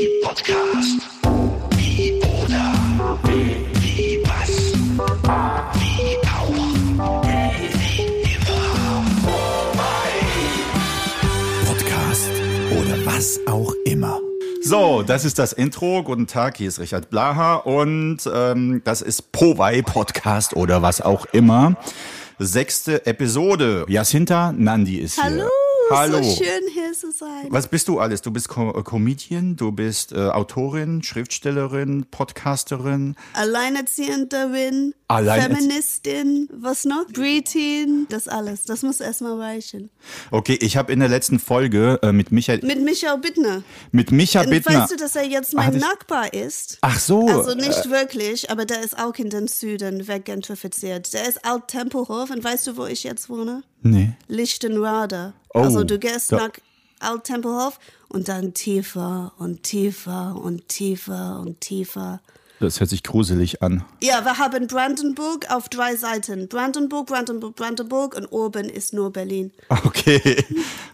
Wie Podcast. Wie oder. Wie was. Wie auch. Wie immer. Podcast oder was auch immer. So, das ist das Intro. Guten Tag, hier ist Richard Blaha und ähm, das ist Powei Podcast oder was auch immer. Sechste Episode. Jacinta Nandi ist Hallo, hier. Hallo. so schön hier zu sein. Was bist du alles? Du bist Co äh, Comedian, du bist äh, Autorin, Schriftstellerin, Podcasterin. Alleinerziehenderin, Alleinerzie- Feministin, was noch? Britin, das alles. Das muss erstmal reichen. Okay, ich habe in der letzten Folge äh, mit Michael, Mit Michael Bittner. mit Micha Und Bittner. weißt du, dass er jetzt Ach, mein das- Nachbar ist? Ach so. Also nicht wirklich, aber der ist auch in den Süden weggentrifiziert. Der ist Alt Tempelhof und weißt du, wo ich jetzt wohne? nee. Lichtenrade. Oh, also du gehst da- nach Alt Tempelhof und dann tiefer und tiefer und tiefer und tiefer. Das hört sich gruselig an. Ja, wir haben Brandenburg auf drei Seiten. Brandenburg, Brandenburg, Brandenburg und oben ist nur Berlin. Okay,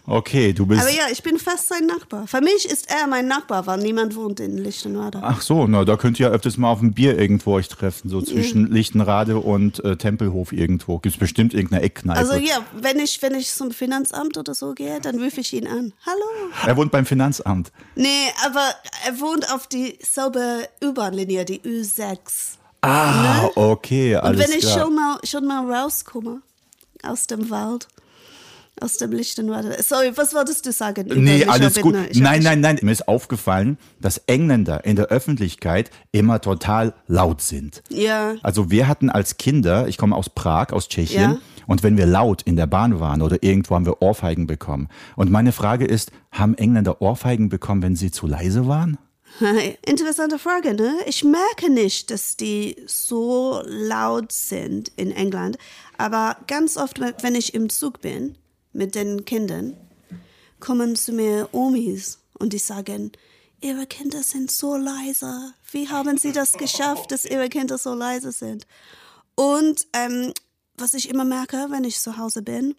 okay, du bist. Aber ja, ich bin fast sein Nachbar. Für mich ist er mein Nachbar, weil niemand wohnt in Lichtenrade. Ach so, na, da könnt ihr ja öfters mal auf ein Bier irgendwo euch treffen, so zwischen Lichtenrade und äh, Tempelhof irgendwo. Gibt's bestimmt irgendeine Eckkneipe. Also ja, wenn ich, wenn ich zum Finanzamt oder so gehe, dann rufe ich ihn an. Hallo. Er wohnt beim Finanzamt. Nee, aber er wohnt auf dieselbe U-Bahn-Linie, die U6. Ah, okay, Und alles wenn ich klar. schon mal, schon mal rauskomme aus dem Wald, aus dem Lichtenrade. Sorry, was wolltest du sagen? Nee, alles gut. Nein, nein, nein. Mir ist aufgefallen, dass Engländer in der Öffentlichkeit immer total laut sind. Ja. Also wir hatten als Kinder, ich komme aus Prag, aus Tschechien, Ja. und wenn wir laut in der Bahn waren oder irgendwo haben wir Ohrfeigen bekommen. Und meine Frage ist, haben Engländer Ohrfeigen bekommen, wenn sie zu leise waren? Interessante Frage, ne? Ich merke nicht, dass die so laut sind in England, aber ganz oft, wenn ich im Zug bin mit den Kindern, kommen zu mir Omis und die sagen, ihre Kinder sind so leise. Wie haben sie das geschafft, dass ihre Kinder so leise sind? Und ähm, was ich immer merke, wenn ich zu Hause bin,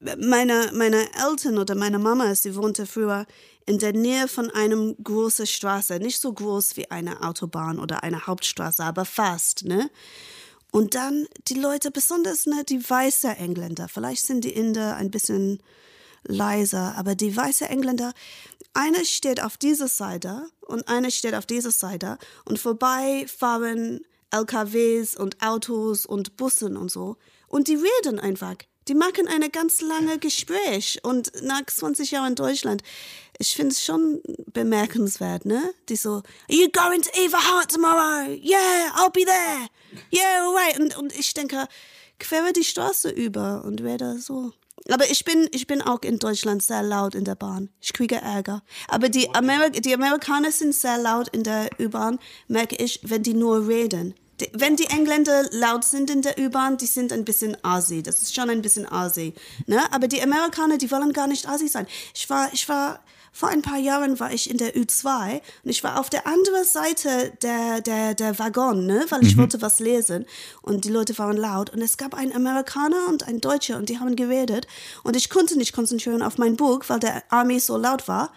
meine, meine Eltern oder meine Mama, sie wohnte früher in der Nähe von einem großen Straße, nicht so groß wie eine Autobahn oder eine Hauptstraße, aber fast, ne? Und dann die Leute, besonders ne, die weißen Engländer, vielleicht sind die Inder ein bisschen leiser, aber die weißen Engländer, einer steht auf dieser Seite und einer steht auf dieser Seite und vorbei fahren LKWs und Autos und Bussen und so und die reden einfach. Die machen eine ganz lange Gespräch und nach 20 Jahren in Deutschland, ich finde es schon bemerkenswert, ne? Die so, are you going to Everhart tomorrow? Yeah, I'll be there. Yeah, all right. Und, und ich denke, quere die Straße über und werde so. Aber ich bin, ich bin auch in Deutschland sehr laut in der Bahn. Ich kriege Ärger. Aber die, Ameri die Amerikaner sind sehr laut in der U-Bahn, merke ich, wenn die nur reden. Die, wenn die Engländer laut sind in der U-Bahn, die sind ein bisschen asi. Das ist schon ein bisschen asi. Ne? Aber die Amerikaner, die wollen gar nicht asi sein. Ich war, ich war, vor ein paar Jahren war ich in der U2 und ich war auf der anderen Seite der, der, der Waggon, ne? weil ich wollte was lesen und die Leute waren laut und es gab einen Amerikaner und einen Deutscher und die haben geredet und ich konnte nicht konzentrieren auf mein Buch, weil der Army so laut war.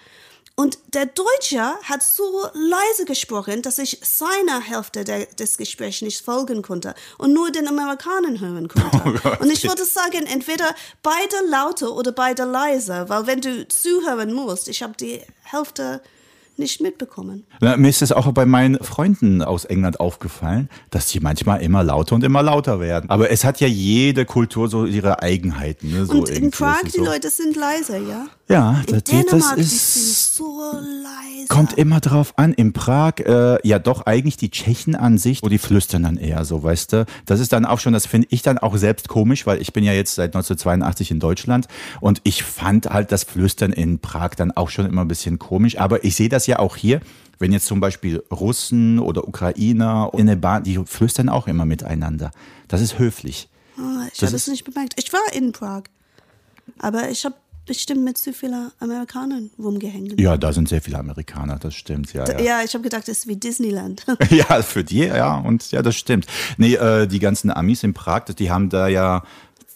Und der Deutsche hat so leise gesprochen, dass ich seiner Hälfte der, des Gesprächs nicht folgen konnte und nur den Amerikanern hören konnte. und ich würde sagen, entweder beide laute oder beide leise, weil wenn du zuhören musst, ich habe die Hälfte nicht mitbekommen. Na, mir ist es auch bei meinen Freunden aus England aufgefallen, dass die manchmal immer lauter und immer lauter werden. Aber es hat ja jede Kultur so ihre Eigenheiten. Ne? So und in. Prag, die so. Leute sind leise, ja? Ja, In das, Dänemark, das ist. so leise. Kommt immer drauf an. In Prag, äh, ja doch eigentlich die Tschechen an sich, wo die flüstern dann eher so, weißt du. Das ist dann auch schon, das finde ich dann auch selbst komisch, weil ich bin ja jetzt seit 1982 in Deutschland und ich fand halt das Flüstern in Prag dann auch schon immer ein bisschen komisch. Aber ich sehe das ja auch hier, wenn jetzt zum Beispiel Russen oder Ukrainer in der Bahn, die flüstern auch immer miteinander. Das ist höflich. Ah, ich Das habe es ist- nicht bemerkt. Ich war in Prag, aber ich habe bestimmt mit zu vielen Amerikanern rumgehängt. Ja, da sind sehr viele Amerikaner, das stimmt, ja. ja. Ja, ich habe gedacht, das ist wie Disneyland. Ja, für die, ja, und ja, das stimmt. Nee, äh, die ganzen Amis in Prag, die haben da ja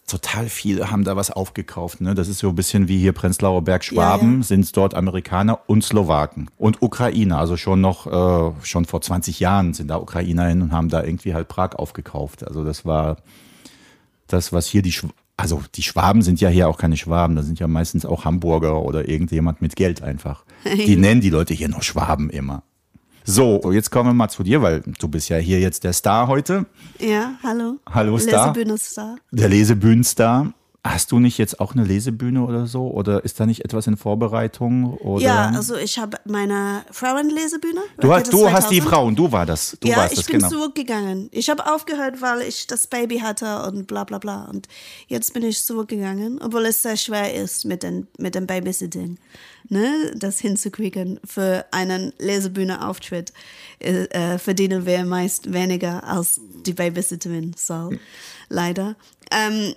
total viele haben da was aufgekauft. Ne? Das ist so ein bisschen wie hier Prenzlauer Berg Schwaben, Ja, ja. sind dort Amerikaner und Slowaken und Ukrainer. Also schon noch, äh, schon vor 20 Jahren sind da Ukrainer hin und haben da irgendwie halt Prag aufgekauft. Also das war das, was hier die, Schw also die Schwaben sind ja hier auch keine Schwaben, das sind ja meistens auch Hamburger oder irgendjemand mit Geld einfach. Die nennen die Leute hier nur Schwaben immer. So, jetzt kommen wir mal zu dir, weil du bist ja hier jetzt der Star heute, Ja, hallo. Hallo, Star. Lesebühne-Star. der Lesebühnenstar. Hast du nicht jetzt auch eine Lesebühne oder so? Oder ist da nicht etwas in Vorbereitung? Oder? Ja, also ich habe meine Frauenlesebühne. du hast, du hast die 2000. Frauen, du war das. Du ja, ich das, bin genau. zurückgegangen. Ich habe aufgehört, weil ich das Baby hatte und bla bla bla. Und jetzt bin ich zurückgegangen, obwohl es sehr schwer ist mit, den, mit dem Babysitting, ne, das hinzukriegen. Für einen Lesebühne-Auftritt äh, äh, verdienen wir meist weniger als die Babysitterin soll. Leider. Ähm,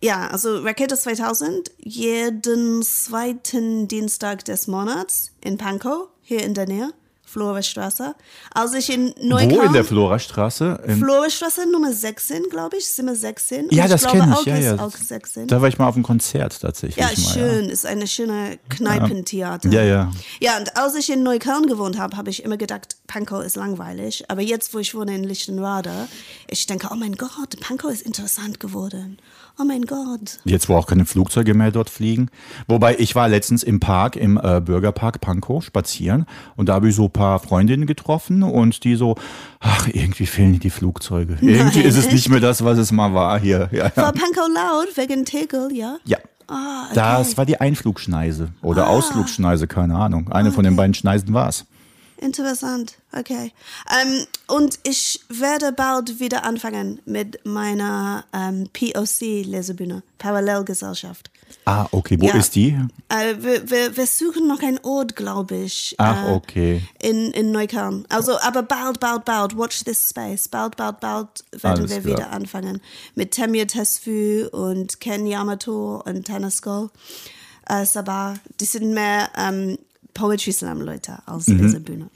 ja, also Rakete 2000, jeden zweiten Dienstag des Monats in Pankow, hier in der Nähe, Florstraße. Als ich in Neukölln... Wo in der Florastraße? In, Florstraße Nummer 16, glaube ich, Zimmer 16. Und ja, ich das kenne ich. Ja, ja. auch 16. Da war ich mal auf einem Konzert tatsächlich. Ja, mal, schön. Ist eine schöne Kneipentheater. Ja, ja. Ja, und als ich in Neukölln gewohnt habe, habe ich immer gedacht, Pankow ist langweilig. Aber jetzt, wo ich wohne in Lichtenrade, ich denke, oh mein Gott, Pankow ist interessant geworden. Oh mein Gott. Jetzt, wo auch keine Flugzeuge mehr dort fliegen. Wobei, ich war letztens im Park, im äh, Bürgerpark Pankow spazieren und da habe ich so ein paar Freundinnen getroffen und die so, ach, irgendwie fehlen die Flugzeuge. Irgendwie ist es echt? nicht mehr das, was es mal war hier. Ja, ja. War Pankow laut wegen Tegel, ja? ja. Ah, okay. Das war die Einflugschneise oder Ausflugschneise, keine Ahnung. Eine von den beiden Schneisen war es. Interessant, okay. Ähm, und ich werde bald wieder anfangen mit meiner ähm, POC-Lesebühne, Parallelgesellschaft. Ah, okay. Wo Ja. ist die? Äh, wir, wir, wir suchen noch einen Ort, glaube ich. Ach, äh, okay. In, in Neukölln. Also, aber bald, bald, bald. Watch this space. Bald, bald, bald werden Alles wir klar. wieder anfangen. Mit Temir Tesfu und Ken Yamato und Tanasko äh, Sabah. Die sind mehr ähm, Poetry Slam Leute als Mhm. Lesebühne.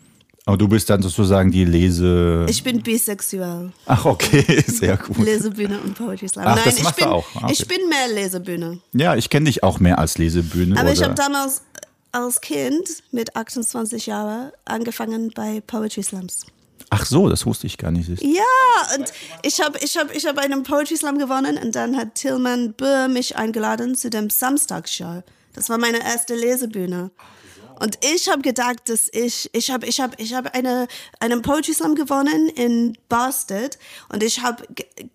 Aber du bist dann sozusagen die Lese. Ich bin bisexuell. Ach, okay, sehr gut. Lesebühne und Poetry Slam. Ach, Nein, das ich machst du bin, auch. Ah, okay. ich bin mehr Lesebühne. Ja, ich kenne dich auch mehr als Lesebühne. Aber oder? ich habe damals als Kind mit 28 Jahren angefangen bei Poetry Slams. Ach so, das wusste ich gar nicht. Ja, und ich habe ich hab, ich hab einen Poetry Slam gewonnen und dann hat Tillmann Böhr mich eingeladen zu dem Samstagsshow. Das war meine erste Lesebühne. Und ich habe gedacht, dass ich, ich habe ich hab, ich hab eine, einen Poetry Slam gewonnen in Boston und ich habe,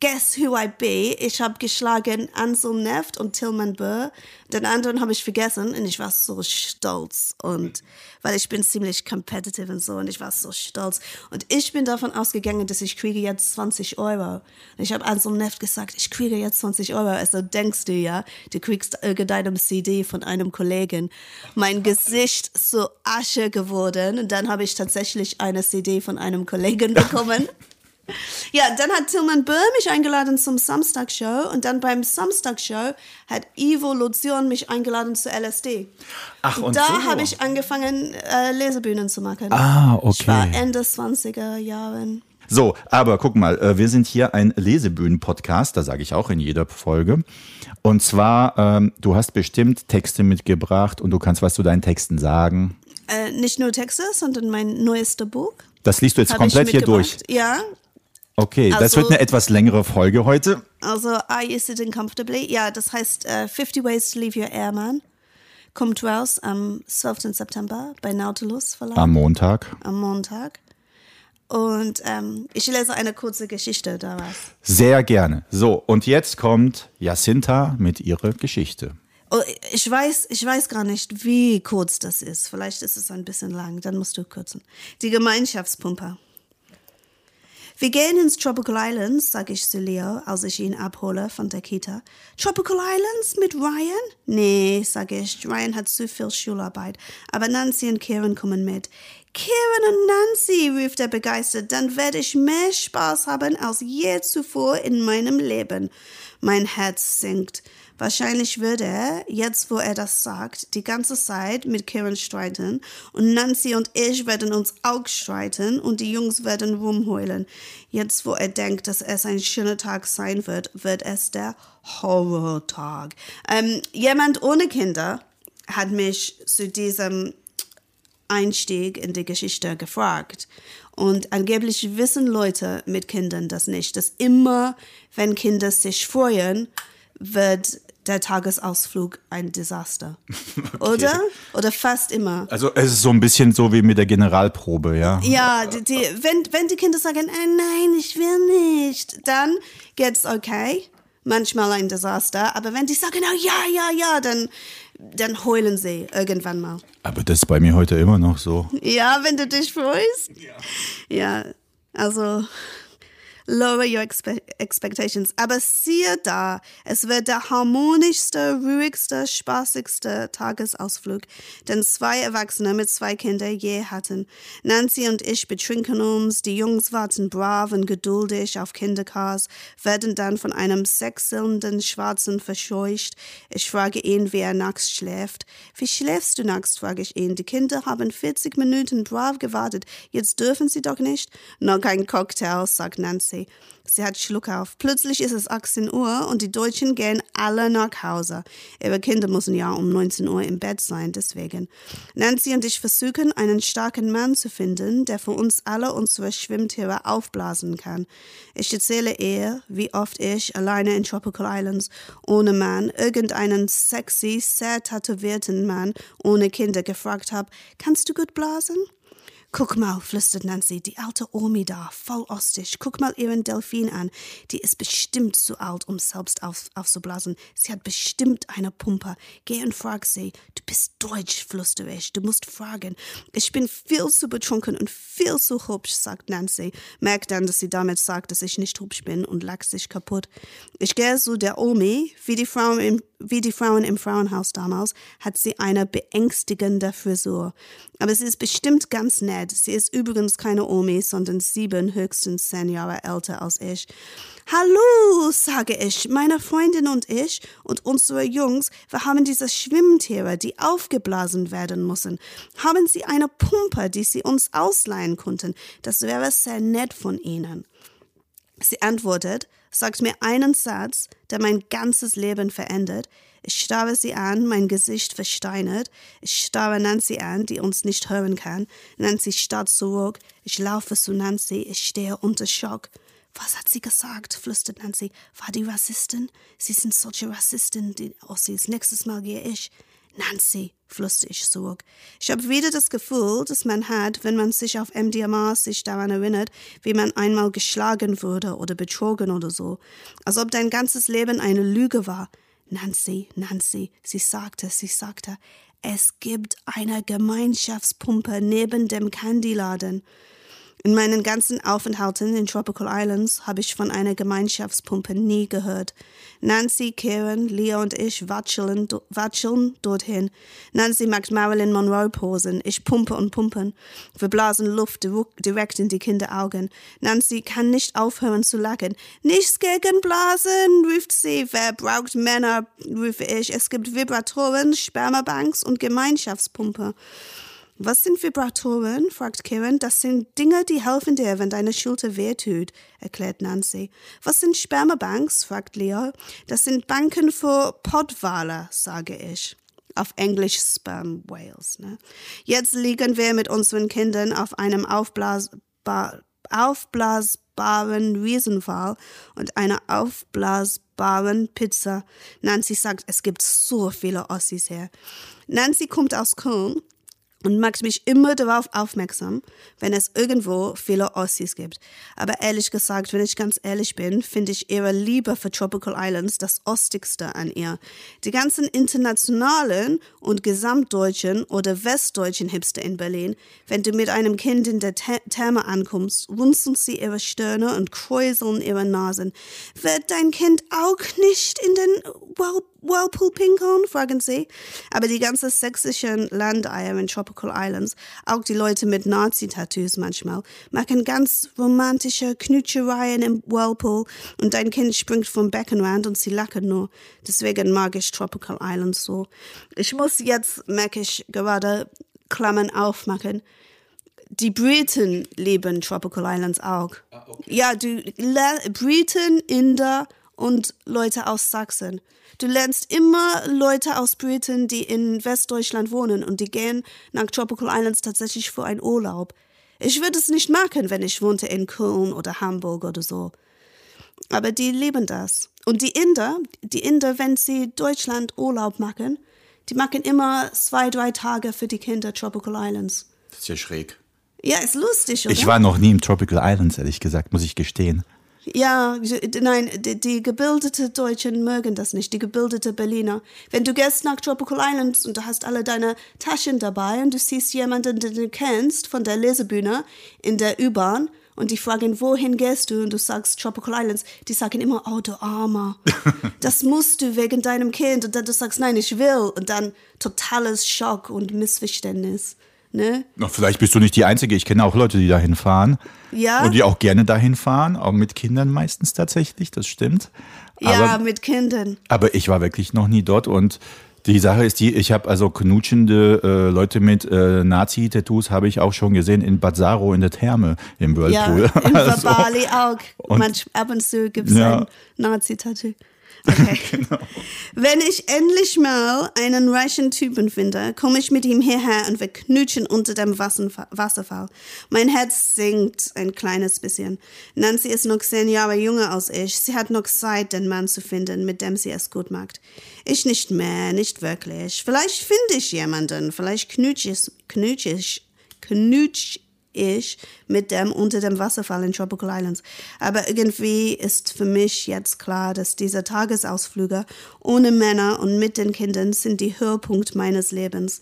guess who I be? Ich habe geschlagen Ansel Neft und Tillmann Böhr. Den anderen habe ich vergessen und ich war so stolz und, weil ich bin ziemlich competitive und so und ich war so stolz. Und ich bin davon ausgegangen, dass ich kriege jetzt 20 Euro. Und ich habe Ansel Neft gesagt, ich kriege jetzt 20 Euro. Also denkst du ja, du kriegst irgendeinem CD von einem Kollegen. Mein Gesicht so Asche geworden und dann habe ich tatsächlich eine CD von einem Kollegen bekommen. Ja, dann hat Tillmann Böhm mich eingeladen zum Samstagshow und dann beim Samstagshow hat Evolution mich eingeladen zu LSD. Ach, und da so. habe ich angefangen, äh, Lesebühnen zu machen. Ah, okay. Ich war Ende 20er Jahren. So, aber guck mal, äh, wir sind hier ein Lesebühnen-Podcast, da sage ich auch in jeder Folge. Und zwar, ähm, du hast bestimmt Texte mitgebracht und du kannst was zu deinen Texten sagen. Äh, nicht nur Texte, sondern mein neuester Buch. Das liest du jetzt komplett hier durch. Ja, Okay, das Also- wird eine etwas längere Folge heute. also Are You Sitting Comfortably? Ja, das heißt äh, 50 Ways to Leave Your Airman. Kommt raus am 12. September bei Nautilus Verlag. Am Montag. am Montag. Und ähm, ich lese eine kurze Geschichte daraus. Sehr gerne. So, und jetzt kommt Jacinta mit ihrer Geschichte. Oh, ich weiß, ich weiß gar nicht, wie kurz das ist. Vielleicht ist es ein bisschen lang, dann musst du kürzen. Die Gemeinschaftspumper. Wir gehen ins Tropical Islands, sage ich zu Leo, als ich ihn abhole von der Kita. Tropical Islands mit Ryan? Nee, sage ich. Ryan hat zu viel Schularbeit. Aber Nancy und Karen kommen mit. Karen und Nancy, ruft er begeistert, dann werde ich mehr Spaß haben als je zuvor in meinem Leben. Mein Herz sinkt. Wahrscheinlich würde er, jetzt wo er das sagt, die ganze Zeit mit Karen streiten und Nancy und ich werden uns auch streiten und die Jungs werden rumheulen. Jetzt wo er denkt, dass es ein schöner Tag sein wird, wird es der Horrortag. Ähm, jemand ohne Kinder hat mich zu diesem Einstieg in die Geschichte gefragt. Und angeblich wissen Leute mit Kindern das nicht, dass immer, wenn Kinder sich freuen, wird der Tagesausflug ein Desaster. Okay. Oder? Oder fast immer. Also es ist so ein bisschen so wie mit der Generalprobe, ja? Ja, die, die, wenn, wenn die Kinder sagen, äh, nein, ich will nicht, dann geht's okay. Manchmal ein Desaster. Aber wenn die sagen, oh, ja, ja, ja, dann dann heulen sie irgendwann mal. Aber das ist bei mir heute immer noch so. Ja, wenn du dich freust. Ja. Ja, also lower your expe expectations. Aber siehe da, es wird der harmonischste, ruhigste, spaßigste Tagesausflug, den zwei Erwachsene mit zwei Kindern je hatten. Nancy und ich betrinken uns, die Jungs warten brav und geduldig auf Kindercars, werden dann von einem sechselnden Schwarzen verscheucht. Ich frage ihn, wie er nachts schläft. Wie schläfst du nachts, frage ich ihn. Die Kinder haben 40 Minuten brav gewartet. Jetzt dürfen sie doch nicht. Noch kein Cocktail, sagt Nancy. Nancy. Sie hat Schluck auf. Plötzlich ist es 18 Uhr und die Deutschen gehen alle nach Hause. Ihre Kinder müssen ja um 19 Uhr im Bett sein, deswegen. Nancy und ich versuchen, einen starken Mann zu finden, der für uns alle unsere Schwimmtiere aufblasen kann. Ich erzähle ihr, wie oft ich alleine in Tropical Islands ohne Mann irgendeinen sexy, sehr tätowierten Mann ohne Kinder gefragt habe, kannst du gut blasen? Guck mal, flüstert Nancy, die alte Omi da, voll ostig. Guck mal ihren Delfin an. Die ist bestimmt zu alt, um selbst auf, aufzublasen. Sie hat bestimmt eine Pumpe. Geh und frag sie. Du bist deutsch, flüstere ich. Du musst fragen. Ich bin viel zu betrunken und viel zu hübsch, sagt Nancy. Merkt dann, dass sie damit sagt, dass ich nicht hübsch bin und lacht sich kaputt. Ich gehe zu der Omi, wie die Frauen im wie die Frauen im Frauenhaus damals, hat sie eine beängstigende Frisur. Aber sie ist bestimmt ganz nett. Sie ist übrigens keine Omi, sondern sieben, höchstens zehn Jahre älter als ich. Hallo, sage ich, meine Freundin und ich und unsere Jungs, wir haben diese Schwimmtiere, die aufgeblasen werden müssen. Haben Sie eine Pumpe, die Sie uns ausleihen konnten? Das wäre sehr nett von Ihnen. Sie antwortet, sagt mir einen Satz, der mein ganzes Leben verändert. Ich starre sie an, mein Gesicht versteinert. Ich starre Nancy an, die uns nicht hören kann. Nancy starrt zurück. Ich laufe zu Nancy. Ich stehe unter Schock. Was hat sie gesagt? flüstert Nancy. War die Rassistin? Sie sind solche Rassisten, die Ossis. Nächstes Mal gehe ich. Nancy, flüsterte ich zurück. Ich habe wieder das Gefühl, das man hat, wenn man sich auf MDMA sich daran erinnert, wie man einmal geschlagen wurde oder betrogen oder so. Als ob dein ganzes Leben eine Lüge war. Nancy, Nancy, sie sagte, sie sagte, es gibt eine Gemeinschaftspumpe neben dem Candyladen. In meinen ganzen Aufenthalten in Tropical Islands habe ich von einer Gemeinschaftspumpe nie gehört. Nancy, Karen, Leah und ich watscheln, watscheln dorthin. Nancy macht Marilyn Monroe Posen. Ich pumpe und pumpen. Wir blasen Luft direkt in die Kinderaugen. Nancy kann nicht aufhören zu lachen. Nichts gegen Blasen, ruft sie. Wer braucht Männer, rufe ich. Es gibt Vibratoren, Spermabanks und Gemeinschaftspumpe. Was sind Vibratoren? fragt Karen. Das sind Dinge, die helfen dir, wenn deine Schulter wehtut, erklärt Nancy. Was sind Spermabanks? fragt Leo. Das sind Banken für Pottwale, sage ich. Auf Englisch Sperm Whales. Ne? Jetzt liegen wir mit unseren Kindern auf einem aufblasbar, aufblasbaren Riesenwal und einer aufblasbaren Pizza. Nancy sagt, es gibt so viele Ossis hier. Nancy kommt aus Köln und macht mich immer darauf aufmerksam, wenn es irgendwo viele Ossis gibt. Aber ehrlich gesagt, wenn ich ganz ehrlich bin, finde ich ihre Liebe für Tropical Islands das Ostigste an ihr. Die ganzen internationalen und gesamtdeutschen oder westdeutschen Hipster in Berlin, wenn du mit einem Kind in der Therme ankommst, runzeln sie ihre Stirne und kräuseln ihre Nasen. Wird dein Kind auch nicht in den Whirlpool pinkeln, fragen sie. Aber die ganze sächsischen Landeier in Tropical Islands, auch die Leute mit Nazi-Tattoos manchmal, machen ganz romantische Knutschereien im Whirlpool und dein Kind springt vom Beckenrand und sie lachen nur. Deswegen mag ich Tropical Islands so. Ich muss jetzt, merke ich, gerade Klammern aufmachen die Briten lieben Tropical Islands auch. Ja, du lernst Briten, Inder und Leute aus Sachsen. Du lernst immer Leute aus Briten, die in Westdeutschland wohnen und die gehen nach Tropical Islands tatsächlich für einen Urlaub. Ich würde es nicht machen, wenn ich wohnte in Köln oder Hamburg oder so. Aber die lieben das. Und die Inder, die Inder, wenn sie Deutschland Urlaub machen, die machen immer zwei, drei Tage für die Kinder Tropical Islands. Das ist ja schräg. Ja, ist lustig, oder? Ich war noch nie im Tropical Islands, ehrlich gesagt, muss ich gestehen. Ja, nein, die, die gebildete Deutschen mögen das nicht, die gebildete Berliner. Wenn du gehst nach Tropical Islands und du hast alle deine Taschen dabei und du siehst jemanden, den du kennst von der Lesebühne in der U-Bahn und die fragen, wohin gehst du? Und du sagst Tropical Islands, die sagen immer, oh du Armer, das musst du wegen deinem Kind. Und dann du sagst, nein, ich will. Und dann totales Schock und Missverständnis. Ne? Na, vielleicht bist du nicht die Einzige. Ich kenne auch Leute, die dahin fahren. Ja. Und die auch gerne dahin fahren, auch mit Kindern meistens tatsächlich, das stimmt. Ja, aber, mit Kindern. aber ich war wirklich noch nie dort und die Sache ist die, ich habe also knutschende äh, Leute mit äh, Nazi-Tattoos habe ich auch schon gesehen in Bad Saro in der Therme im Ja, Whirlpool. in Also, Bali auch. Und- Manch, ab und zu gibt es Ja. ein Nazi-Tattoo. Okay. Genau. Wenn ich endlich mal einen reichen Typen finde, komme ich mit ihm hierher und wir knutschen unter dem Wasserfa- Wasserfall. Mein Herz sinkt ein kleines bisschen. Nancy ist noch zehn Jahre jünger als ich. Sie hat noch Zeit, den Mann zu finden, mit dem sie es gut macht. Ich nicht mehr, nicht wirklich. Vielleicht finde ich jemanden. Vielleicht knutsch ich, knutsch ich, knutsch ich mit dem unter dem Wasserfall in Tropical Islands. Aber irgendwie ist für mich jetzt klar, dass diese Tagesausflüge ohne Männer und mit den Kindern sind die Höhepunkt meines Lebens.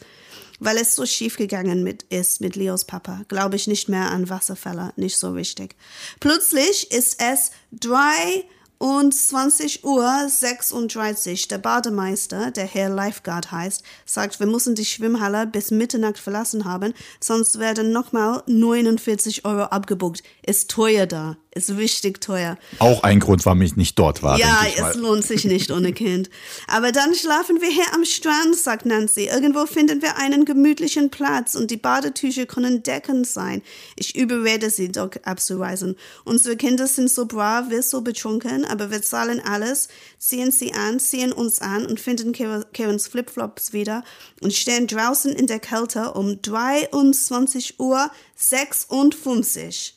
Weil es so schief gegangen mit, ist mit Leos Papa, glaube ich nicht mehr an Wasserfälle, nicht so wichtig. Plötzlich ist es drei und 20 Uhr 36. Der Bademeister, der Herr Lifeguard heißt, sagt, wir müssen die Schwimmhalle bis Mitternacht verlassen haben, sonst werden nochmal 49 Euro abgebucht. Ist teuer da, ist richtig teuer. auch ein Grund, warum ich nicht dort war. Ja, es lohnt sich nicht ohne Kind. Aber dann schlafen wir hier am Strand, sagt Nancy. Irgendwo finden wir einen gemütlichen Platz und die Badetücher können deckend sein. Ich überrede sie doch abzureisen. Unsere Kinder sind so brav, wir so betrunken, aber wir zahlen alles, ziehen sie an, ziehen uns an und finden Karens Flipflops wieder und stehen draußen in der Kälte um 23 Uhr 56.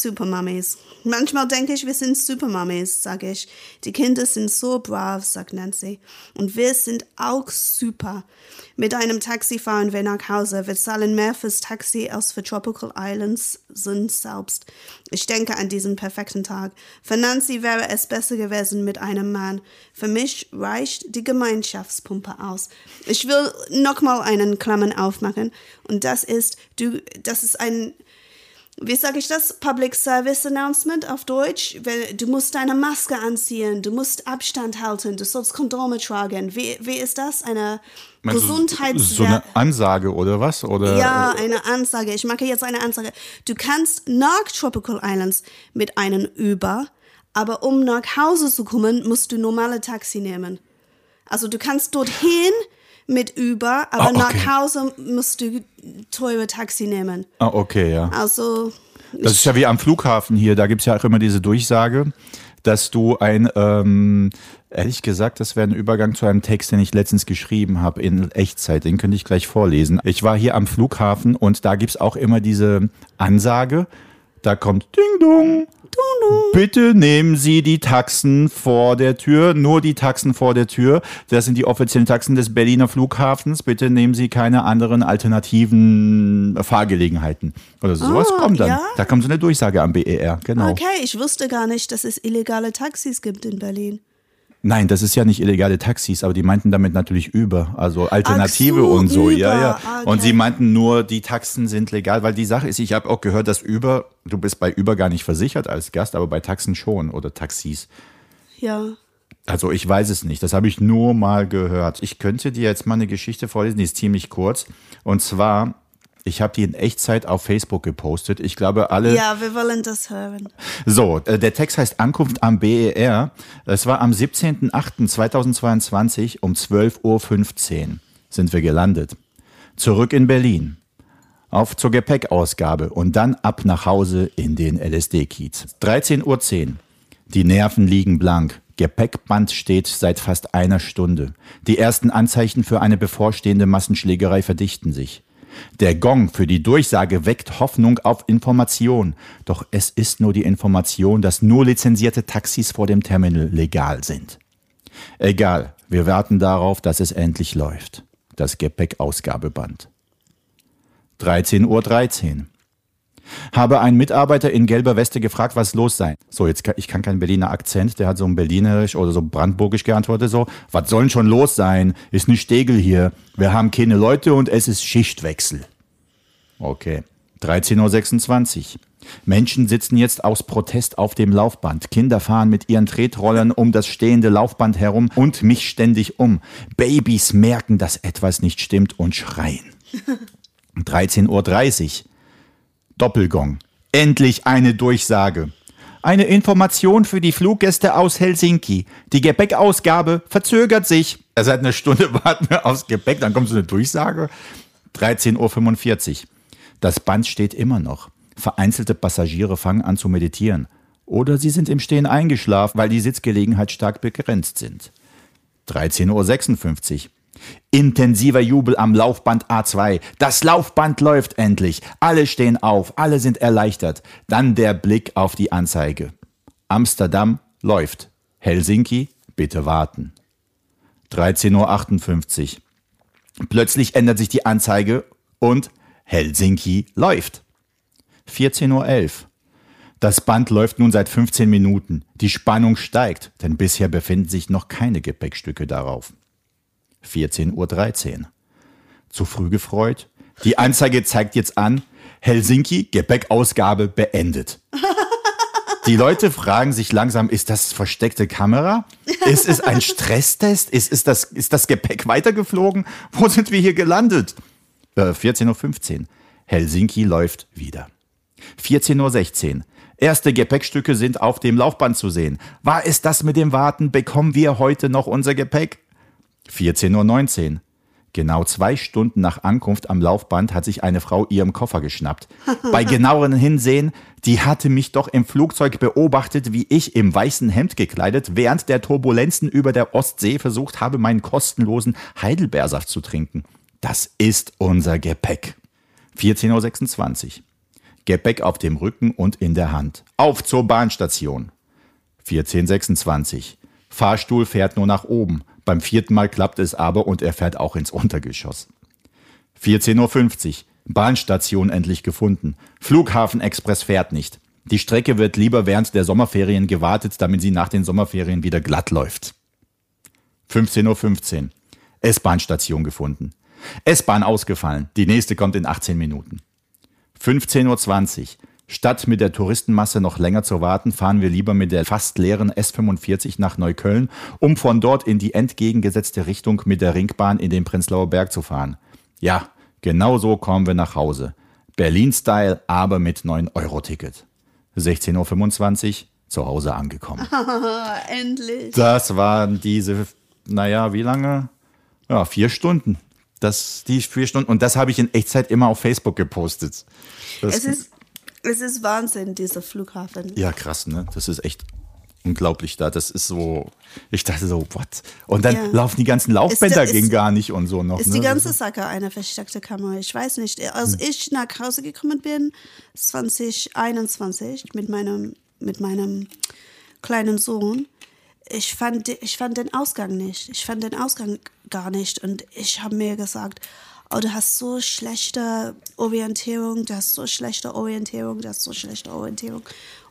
Supermummies. Manchmal denke ich, wir sind Supermummies, sage ich. Die Kinder sind so brav, sagt Nancy. Und wir sind auch super. Mit einem Taxi fahren wir nach Hause. Wir zahlen mehr fürs Taxi als für Tropical Islands sind selbst. Ich denke an diesen perfekten Tag. Für Nancy wäre es besser gewesen mit einem Mann. Für mich reicht die Gemeinschaftspumpe aus. Ich will nochmal einen Klammern aufmachen. Und das ist, du, das ist ein, wie sage ich das? Public Service Announcement auf Deutsch. Du musst deine Maske anziehen, du musst Abstand halten, du sollst Kondome tragen. Wie, wie ist das? Eine Meinst Gesundheits... So eine Ansage oder was? Oder, Ja, eine Ansage. Ich mache jetzt eine Ansage. Du kannst nach Tropical Islands mit einem Uber, aber um nach Hause zu kommen, musst du normale Taxi nehmen. Also du kannst dorthin mit Uber, aber Ah, okay. nach Hause musst du teure Taxi nehmen. Ah, okay, ja. Also Das ist ja wie am Flughafen hier, da gibt's ja auch immer diese Durchsage, dass du ein, ähm, ehrlich gesagt, das wäre ein Übergang zu einem Text, den ich letztens geschrieben habe in Echtzeit, den könnte ich gleich vorlesen. Ich war hier am Flughafen und da gibt's auch immer diese Ansage, da kommt Ding Dong. Bitte nehmen Sie die Taxen vor der Tür, nur die Taxen vor der Tür. Das sind die offiziellen Taxen des Berliner Flughafens. Bitte nehmen Sie keine anderen alternativen Fahrgelegenheiten. Oder so. sowas Ah, kommt dann. ja? Da kommt so eine Durchsage am BER, genau. Okay, ich wusste gar nicht, dass es illegale Taxis gibt in Berlin. Nein, das ist ja nicht illegale Taxis, aber die meinten damit natürlich über, also Alternative so, und so, ja, Uber. ja. Ah, Und okay. sie meinten nur, die Taxen sind legal, weil die Sache ist, ich habe auch gehört, dass Uber, du bist bei Uber gar nicht versichert als Gast, aber bei Taxen schon oder Taxis. Ja. Also ich weiß es nicht, das habe ich nur mal gehört. Ich könnte dir jetzt mal eine Geschichte vorlesen, die ist ziemlich kurz. Und zwar, ich habe die in Echtzeit auf Facebook gepostet. Ich glaube, alle. Ja, wir wollen das hören. So, äh, der Text heißt Ankunft am BER. Es war am 17.08.2022 um 12.15 Uhr sind wir gelandet. Zurück in Berlin. Auf zur Gepäckausgabe und dann ab nach Hause in den LSD-Kiez. 13.10 Uhr. Die Nerven liegen blank. Gepäckband steht seit fast einer Stunde. Die ersten Anzeichen für eine bevorstehende Massenschlägerei verdichten sich. Der Gong für die Durchsage weckt Hoffnung auf Information. Doch es ist nur die Information, dass nur lizenzierte Taxis vor dem Terminal legal sind. Egal, wir warten darauf, dass es endlich läuft. Das Gepäckausgabeband. 13.13 Uhr. 13. Habe einen Mitarbeiter in gelber Weste gefragt, was los sei. So, jetzt kann, ich kann keinen Berliner Akzent, der hat so ein Berlinerisch oder so brandenburgisch geantwortet, so, was soll denn schon los sein? Ist nicht Stegel hier. Wir haben keine Leute und es ist Schichtwechsel. Okay. 13.26 Uhr. Menschen sitzen jetzt aus Protest auf dem Laufband. Kinder fahren mit ihren Tretrollern um das stehende Laufband herum und mich ständig um. Babys merken, dass etwas nicht stimmt und schreien. 13.30 Uhr. Doppelgong. Endlich eine Durchsage. Eine Information für die Fluggäste aus Helsinki. Die Gepäckausgabe verzögert sich. Seit einer Stunde warten wir aufs Gepäck, dann kommt so eine Durchsage. 13.45 Uhr. Das Band steht immer noch. Vereinzelte Passagiere fangen an zu meditieren. Oder sie sind im Stehen eingeschlafen, weil die Sitzgelegenheit stark begrenzt sind. 13.56 Uhr. Intensiver Jubel am Laufband A2. Das Laufband läuft endlich. Alle stehen auf, alle sind erleichtert. Dann der Blick auf die Anzeige. Amsterdam läuft. Helsinki, bitte warten. 13.58 Uhr. Plötzlich ändert sich die Anzeige und Helsinki läuft. 14.11 Uhr. Das Band läuft nun seit 15 Minuten. Die Spannung steigt, denn bisher befinden sich noch keine Gepäckstücke darauf. 14.13 Uhr. Zu früh gefreut? Die Anzeige zeigt jetzt an, Helsinki, Gepäckausgabe beendet. Die Leute fragen sich langsam, ist das versteckte Kamera? Ist es ein Stresstest? Ist, ist, das, ist das Gepäck weitergeflogen? Wo sind wir hier gelandet? Äh, 14.15 Uhr. Helsinki läuft wieder. 14.16 Uhr. Erste Gepäckstücke sind auf dem Laufband zu sehen. War es das mit dem Warten? Bekommen wir heute noch unser Gepäck? 14.19 Uhr. Genau zwei Stunden nach Ankunft am Laufband hat sich eine Frau ihrem Koffer geschnappt. Bei genaueren Hinsehen, die hatte mich doch im Flugzeug beobachtet, wie ich im weißen Hemd gekleidet während der Turbulenzen über der Ostsee versucht habe, meinen kostenlosen Heidelbeersaft zu trinken. Das ist unser Gepäck. 14.26 Uhr. Gepäck auf dem Rücken und in der Hand. Auf zur Bahnstation. 14.26 Uhr. Fahrstuhl fährt nur nach oben. Beim vierten Mal klappt es aber und er fährt auch ins Untergeschoss. 14.50 Uhr. Bahnstation endlich gefunden. Flughafenexpress fährt nicht. Die Strecke wird lieber während der Sommerferien gewartet, damit sie nach den Sommerferien wieder glatt läuft. 15.15 Uhr. S-Bahn-Station gefunden. S-Bahn ausgefallen. Die nächste kommt in 18 Minuten. 15.20 Uhr. Statt mit der Touristenmasse noch länger zu warten, fahren wir lieber mit der fast leeren S45 nach Neukölln, um von dort in die entgegengesetzte Richtung mit der Ringbahn in den Prenzlauer Berg zu fahren. Ja, genau so kommen wir nach Hause. Berlin-Style, aber mit 9-Euro-Ticket. 16.25 Uhr zu Hause angekommen. Endlich. Das waren diese, naja, wie lange? Ja, vier Stunden. Das, die vier Stunden. Und das habe ich in Echtzeit immer auf Facebook gepostet. Das, Es ist, es ist Wahnsinn, dieser Flughafen. ja, krass, ne? Das ist echt unglaublich da. Das ist so, ich dachte so, what? Und dann Ja. laufen die ganzen Laufbänder Ist- gegen ist- gar nicht und so noch. Ist ne? die ganze Sache eine versteckte Kamera? Ich weiß nicht. Als ich nach Hause gekommen bin, 2021, mit meinem, mit meinem kleinen Sohn, ich fand, ich fand den Ausgang nicht. Ich fand den Ausgang gar nicht. Und ich habe mir gesagt, oh, du hast so schlechte Orientierung, du hast so schlechte Orientierung, du hast so schlechte Orientierung.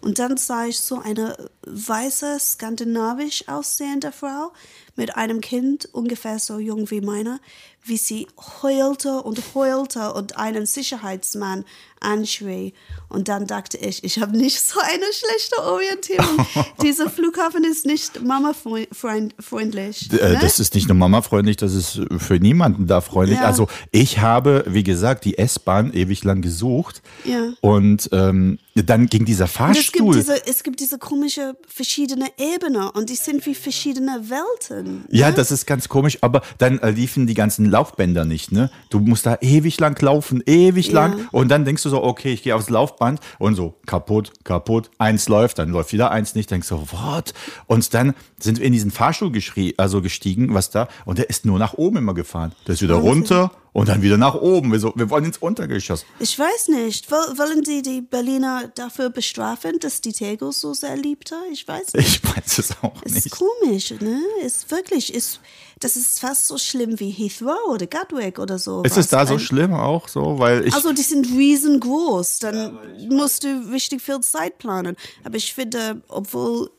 Und dann sah ich so eine weiße, skandinavisch aussehende Frau mit einem Kind, ungefähr so jung wie meiner, wie sie heulte und heulte und einen Sicherheitsmann anschrie. Und dann dachte ich, ich habe nicht so eine schlechte Orientierung. Dieser Flughafen ist nicht mamafreundlich. Äh, ne? Das ist nicht nur mamafreundlich, das ist für niemanden da freundlich. Ja. Also ich habe, wie gesagt, die S-Bahn ewig lang gesucht Ja. und ähm, dann ging dieser Und es gibt Fahrstuhl. diese, es gibt diese komische verschiedene Ebenen und die sind wie verschiedene Welten. Ja, ne? das ist ganz komisch, aber dann äh, liefen die ganzen Laufbänder nicht, ne? Du musst da ewig lang laufen, ewig Ja. lang und dann denkst du so, okay, ich gehe aufs Laufband und so kaputt, kaputt, eins läuft, dann läuft wieder eins nicht, denkst du, what? Und dann sind wir in diesen Fahrstuhl also gestiegen, was da, und der ist nur nach oben immer gefahren. Der ist wieder Wahnsinn. runter und dann wieder nach oben. Wir, so, wir wollen ins Untergeschoss. Ich weiß nicht. Woll- Wollen die die Berliner dafür bestrafen, dass die Tego so sehr liebte? Ich weiß nicht. Ich weiß es auch Ist nicht. komisch, ne? Ist wirklich, ist, das ist fast so schlimm wie Heathrow oder Gatwick oder so. Ist es da so schlimm auch so? Weil ich. Also die sind riesengroß, dann musst du richtig viel Zeit planen. Aber ich finde, obwohl,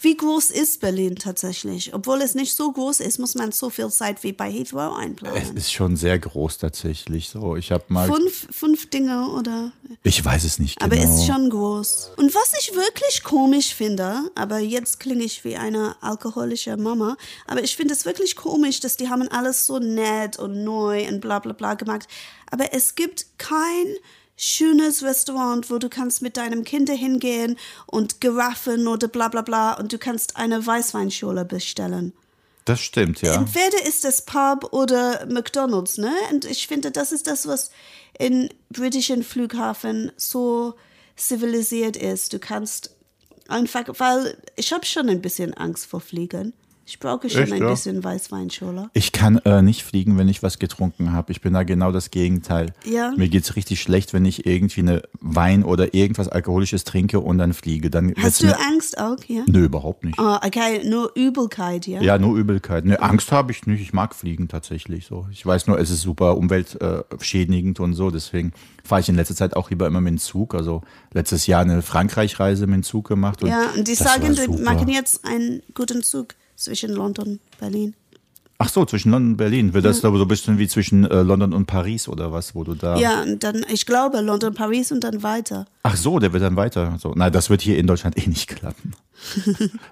wie groß ist Berlin tatsächlich? Obwohl es nicht so groß ist, muss man so viel Zeit wie bei Heathrow es einplanen. ist schon sehr groß tatsächlich. So, ich habe mal. Fünf, fünf Dinge oder Ich weiß es nicht genau. Aber es ist schon groß. Und was ich wirklich komisch finde, aber jetzt klinge ich wie eine alkoholische Mama, aber ich finde es wirklich komisch, dass die haben alles so nett und neu und bla bla bla gemacht. Aber es gibt kein schönes Restaurant, wo du kannst mit deinem Kind hingehen und Giraffen oder bla bla bla und du kannst eine Weißweinschule bestellen. Das stimmt, ja. Entweder ist es Pub oder McDonald's, ne? Und ich finde, das ist das, was in britischen Flughafen so zivilisiert ist. Du kannst einfach, weil ich habe schon ein bisschen Angst vor Fliegen. Ich brauche schon Echt, ein ja? bisschen Weißweinschule. Ich kann äh, nicht fliegen, wenn ich was getrunken habe. Ich bin da genau das Gegenteil. Ja. Mir geht's richtig schlecht, wenn ich irgendwie eine Wein oder irgendwas Alkoholisches trinke und dann fliege. Dann Hast du Angst auch, ja? Nö, überhaupt nicht. Ah, okay, nur Übelkeit, ja? Ja, nur Übelkeit. Ne, Angst habe ich nicht. Ich mag Fliegen tatsächlich so. Ich weiß nur, es ist super umweltschädigend und so. Deswegen fahre ich in letzter Zeit auch lieber immer mit dem Zug. Also letztes Jahr eine Frankreich-Reise mit dem Zug gemacht. Und Ja, und die sagen, die super. machen jetzt einen guten Zug zwischen London und Berlin. Ach so, zwischen London und Berlin. Wird das da so ein bisschen wie zwischen äh, London und Paris oder was, wo du da. Ja, und dann, ich glaube, London, Paris und dann weiter. Ach so, der wird dann weiter. So, na, das wird hier in Deutschland eh nicht klappen.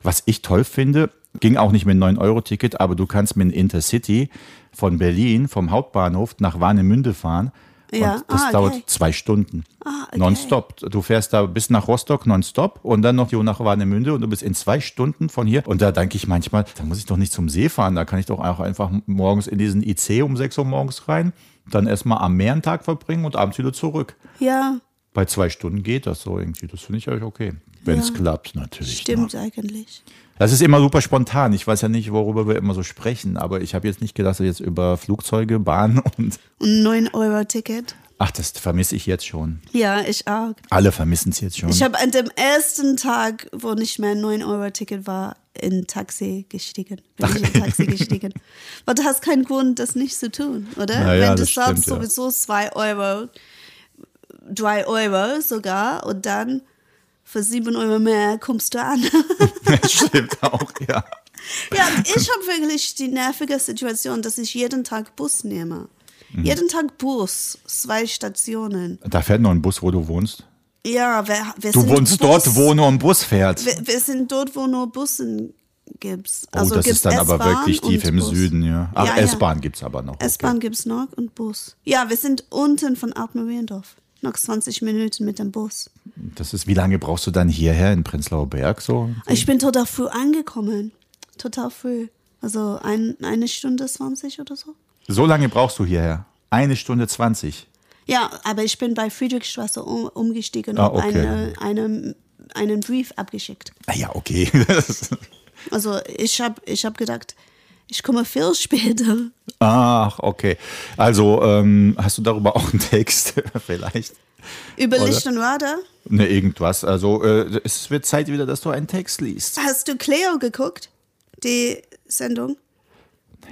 Was ich toll finde, ging auch nicht mit einem 9-Euro-Ticket, aber du kannst mit dem Intercity von Berlin, vom Hauptbahnhof nach Warnemünde fahren. Ja, Und das ah, okay. dauert zwei Stunden. Ah, okay. Nonstop. Du fährst da bis nach Rostock nonstop und dann noch nach Warnemünde und du bist in zwei Stunden von hier. Und da denke ich manchmal, da muss ich doch nicht zum See fahren. Da kann ich doch auch einfach morgens in diesen IC um 6 Uhr morgens rein, dann erstmal am Meer einen Tag verbringen und abends wieder zurück. Ja, Bei zwei Stunden geht das so irgendwie. Das finde ich eigentlich okay. Wenn es klappt, natürlich. stimmt Ne? eigentlich. Das ist immer super spontan. Ich weiß ja nicht, worüber wir immer so sprechen, aber ich habe jetzt nicht gedacht, dass jetzt über Flugzeuge, Bahnen und. Und 9-Euro-Ticket. Ach, das vermisse ich jetzt schon. Ja, ich auch. Alle vermissen es jetzt schon. Ich habe an dem ersten Tag, wo nicht mehr ein 9-Euro-Ticket war, in Taxi gestiegen. Bin ich in Taxi gestiegen. Weil du hast keinen Grund, das nicht zu tun, oder? Na ja, Wenn du das zahlst stimmt, ja. sowieso 2 Euro, 3 Euro sogar und dann für 7 Euro mehr kommst du an. Das stimmt auch, ja. Ja, ich habe wirklich die nervige Situation, dass ich jeden Tag Bus nehme. Mhm. Jeden Tag Bus, zwei Stationen. Da fährt noch ein Bus, wo du wohnst. Ja, wir, wir Du sind wohnst Bus, dort, wo nur ein Bus fährt. Wir, wir sind dort, wo nur Bussen gibt's. Oh, Also das gibt's ist dann aber wirklich tief im Bus. Süden, ja. Ach, Ja, ja. S-Bahn gibt's aber noch. Okay. S-Bahn gibt's noch und Bus. Ja, wir sind unten von Altmariendorf. Noch 20 Minuten mit dem Bus. Das ist, wie lange brauchst du dann hierher in Prenzlauer Berg so? Ich bin total früh angekommen. Total früh. Also ein, eine Stunde 20 oder so. So lange brauchst du hierher? Eine Stunde zwanzig. Ja, aber ich bin bei Friedrichstraße um, umgestiegen Ah, und okay. eine, eine, einen Brief abgeschickt. Ah ja, okay. Also ich habe ich hab gedacht, ich komme viel später. Ach, okay. Also, ähm, hast du darüber auch einen Text vielleicht? Über Oder? Licht und Radar. Ne, irgendwas. Also, äh, es wird Zeit wieder, dass du einen Text liest. Hast du Cleo geguckt? Die Sendung?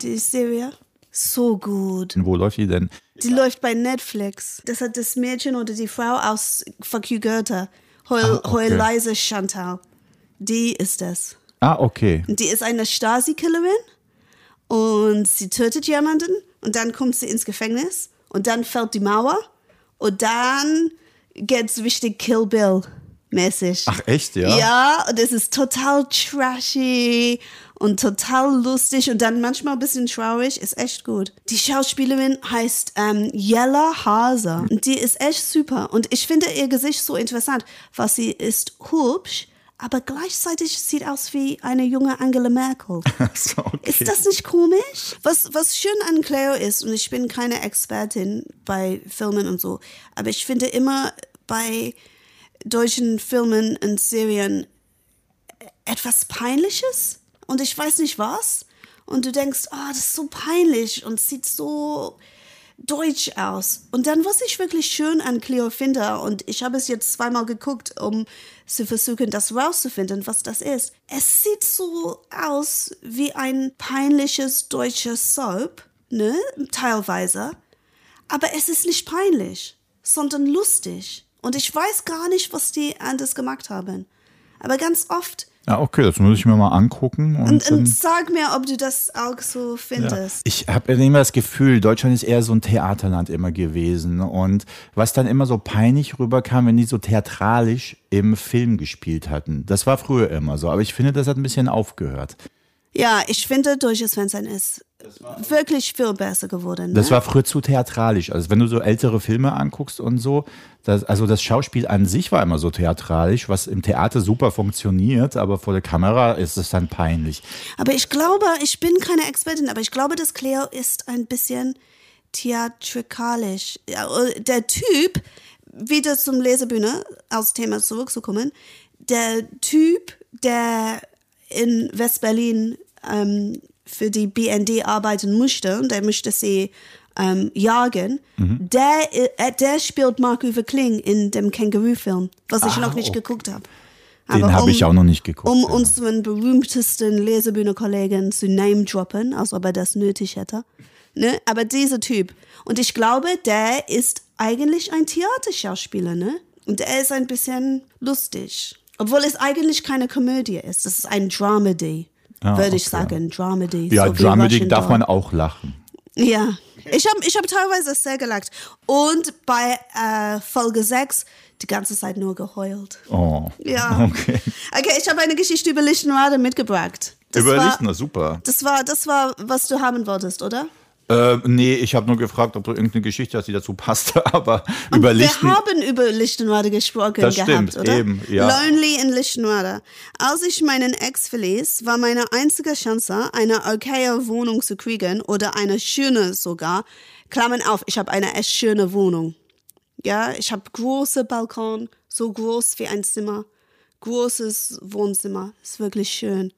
Die Serie? So gut. Wo läuft die denn? Die läuft bei Netflix. Das hat das Mädchen oder die Frau aus Fuck You Goethe. Heul, Ah, okay. Heul leise Chantal. Die ist es. Ah, okay. Die ist eine Stasi-Killerin und sie tötet jemanden und dann kommt sie ins Gefängnis und dann fällt die Mauer und dann geht's richtig Kill Bill mäßig. Ach, echt, ja? Ja, und es ist total trashy und total lustig und dann manchmal ein bisschen traurig. Ist echt gut. Die Schauspielerin heißt ähm, Jella Haser und die ist echt super. Und ich finde ihr Gesicht so interessant, weil sie ist hübsch, aber gleichzeitig sieht aus wie eine junge Angela Merkel. So, okay. Ist das nicht komisch? Was, was schön an Cleo ist, und ich bin keine Expertin bei Filmen und so, aber ich finde immer bei deutschen Filmen und Serien etwas Peinliches und ich weiß nicht was. Und du denkst, oh, das ist so peinlich und sieht so deutsch aus. Und dann, was ich wirklich schön an Cleo finde, und ich habe es jetzt zweimal geguckt, um zu versuchen, das rauszufinden, was das ist. Es sieht so aus wie ein peinliches deutsches Soap, ne, teilweise. Aber es ist nicht peinlich, sondern lustig. Und ich weiß gar nicht, was die anders gemacht haben. Aber ganz oft. Ah, okay, das muss ich mir mal angucken. Und, Und, und sag mir, ob du das auch so Ja. findest. Ich habe immer das Gefühl, Deutschland ist eher so ein Theaterland immer gewesen. Und was dann immer so peinlich rüberkam, wenn die so theatralisch im Film gespielt hatten. Das war früher immer so. Aber ich finde, das hat ein bisschen aufgehört. Ja, ich finde, Deutsches Fernsehen ist wirklich viel besser geworden. Ne? Das war früher zu theatralisch. Also wenn du so ältere Filme anguckst und so, das, also das Schauspiel an sich war immer so theatralisch, was im Theater super funktioniert, aber vor der Kamera ist es dann peinlich. Aber ich glaube, ich bin keine Expertin, aber ich glaube, dass Cleo ist ein bisschen theatrikalisch. Der Typ, wieder zum Lesebühne als Thema zurückzukommen, der Typ, der in Westberlin ähm, für die BND arbeiten musste, und der musste sie ähm, jagen, der, äh, der spielt Marc-Uwe Kling in dem Känguru-Film, was ich Ah, noch nicht okay. geguckt habe. Den Aber habe ich auch noch nicht geguckt. um ja. unseren berühmtesten Lesebühne-Kollegen zu name-droppen, als ob er das nötig hätte. Ne? Aber dieser Typ. Und ich glaube, der ist eigentlich ein Theaterschauspieler, ne? Und er ist ein bisschen lustig. Obwohl es eigentlich keine Komödie ist. Das ist ein Dramedy, Ah, würde ich okay. sagen. Dramedy. ja, so Dramedy darf man auch lachen. Ja, ich habe ich hab teilweise sehr gelacht. Und bei äh, Folge 6 die ganze Zeit nur geheult. Oh. Ja. Okay. Okay, ich habe eine Geschichte über Lichtenrade mitgebracht. Das war, Überlichten, na super. das war, das war, was du haben wolltest, oder? Äh, nee, ich habe nur gefragt, ob du irgendeine Geschichte hast, die dazu passte, aber über Lichten. Wir haben über Lichtenrade gesprochen Das gehabt, stimmt, oder? eben, ja. Lonely in Lichtenrade. Als ich meinen Ex verließ, war meine einzige Chance, eine okaye Wohnung zu kriegen oder eine schöne sogar. Klammern auf, ich habe eine echt schöne Wohnung. Ja, ich habe große Balkon, so groß wie ein Zimmer. Großes Wohnzimmer. Ist wirklich schön.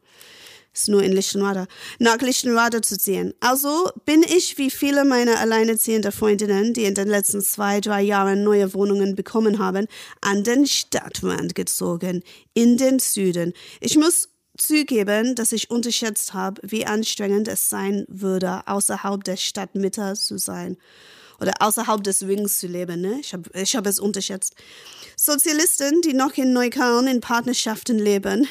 Ist nur in Lichtenrade. Nach Lichtenrade zu ziehen. Also bin ich wie viele meiner alleinerziehenden Freundinnen, die in den letzten zwei, drei Jahren neue Wohnungen bekommen haben, an den Stadtrand gezogen. In den Süden. Ich muss zugeben, dass ich unterschätzt habe, wie anstrengend es sein würde, außerhalb der Stadtmitte zu sein. Oder außerhalb des Rings zu leben. Ne? Ich habe ich hab es unterschätzt. Sozialisten, die noch in Neukölln in Partnerschaften leben,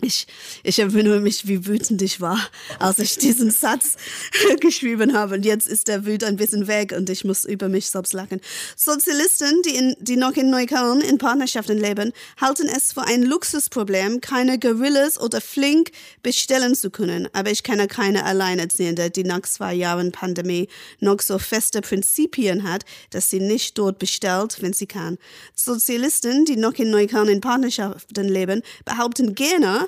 ich, ich erinnere mich, wie wütend ich war, als ich diesen Satz geschrieben habe. Und jetzt ist der Wut ein bisschen weg und ich muss über mich selbst lachen. Sozialisten, die, in, die noch in Neukölln in Partnerschaften leben, halten es für ein Luxusproblem, keine Gorillas oder Flink bestellen zu können. Aber ich kenne keine Alleinerziehende, die nach zwei Jahren Pandemie noch so feste Prinzipien hat, dass sie nicht dort bestellt, wenn sie kann. Sozialisten, die noch in Neukölln in Partnerschaften leben, behaupten gerne,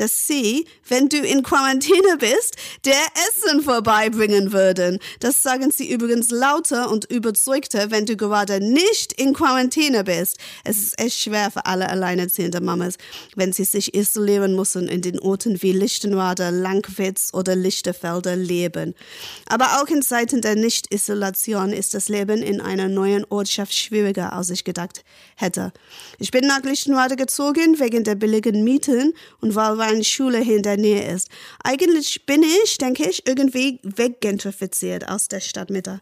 dass sie, wenn du in Quarantäne bist, der Essen vorbeibringen würden. Das sagen sie übrigens lauter und überzeugter, wenn du gerade nicht in Quarantäne bist. Es ist echt schwer für alle alleinerziehende Mamas, wenn sie sich isolieren müssen in den Orten wie Lichtenrade, Langwitz oder Lichterfelder leben. Aber auch in Zeiten der Nicht-Isolation ist das Leben in einer neuen Ortschaft schwieriger, als ich gedacht hätte. Ich bin nach Lichtenrade gezogen wegen der billigen Mieten und weil illegalen Schule hier in der Nähe ist. Eigentlich bin ich, denke ich, irgendwie weggentrifiziert aus der Stadtmitte.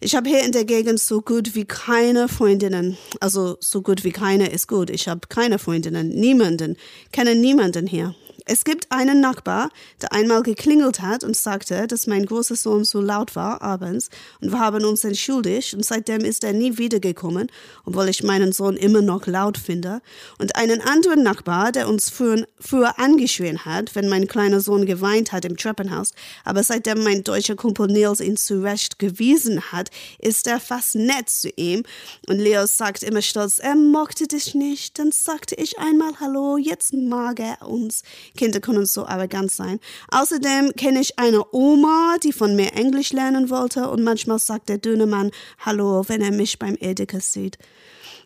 Ich habe hier in der Gegend so gut wie keine Freundinnen. Also so gut wie keine ist gut. Ich habe keine Freundinnen, niemanden, kenne niemanden hier. Es gibt einen Nachbar, der einmal geklingelt hat und sagte, dass mein großer Sohn so laut war abends und wir haben uns entschuldigt und seitdem ist er nie wiedergekommen, obwohl ich meinen Sohn immer noch laut finde. Und einen anderen Nachbar, der uns früher, früher angeschrien hat, wenn mein kleiner Sohn geweint hat im Treppenhaus, aber seitdem mein deutscher Kumpel Nils ihn zurecht gewiesen hat, ist er fast nett zu ihm. Und Leo sagt immer stolz, er mochte dich nicht. Dann sagte ich einmal Hallo, jetzt mag er uns. Kinder können so arrogant sein. Außerdem kenne ich eine Oma, die von mir Englisch lernen wollte und manchmal sagt der dünne Mann Hallo, wenn er mich beim Edeka sieht.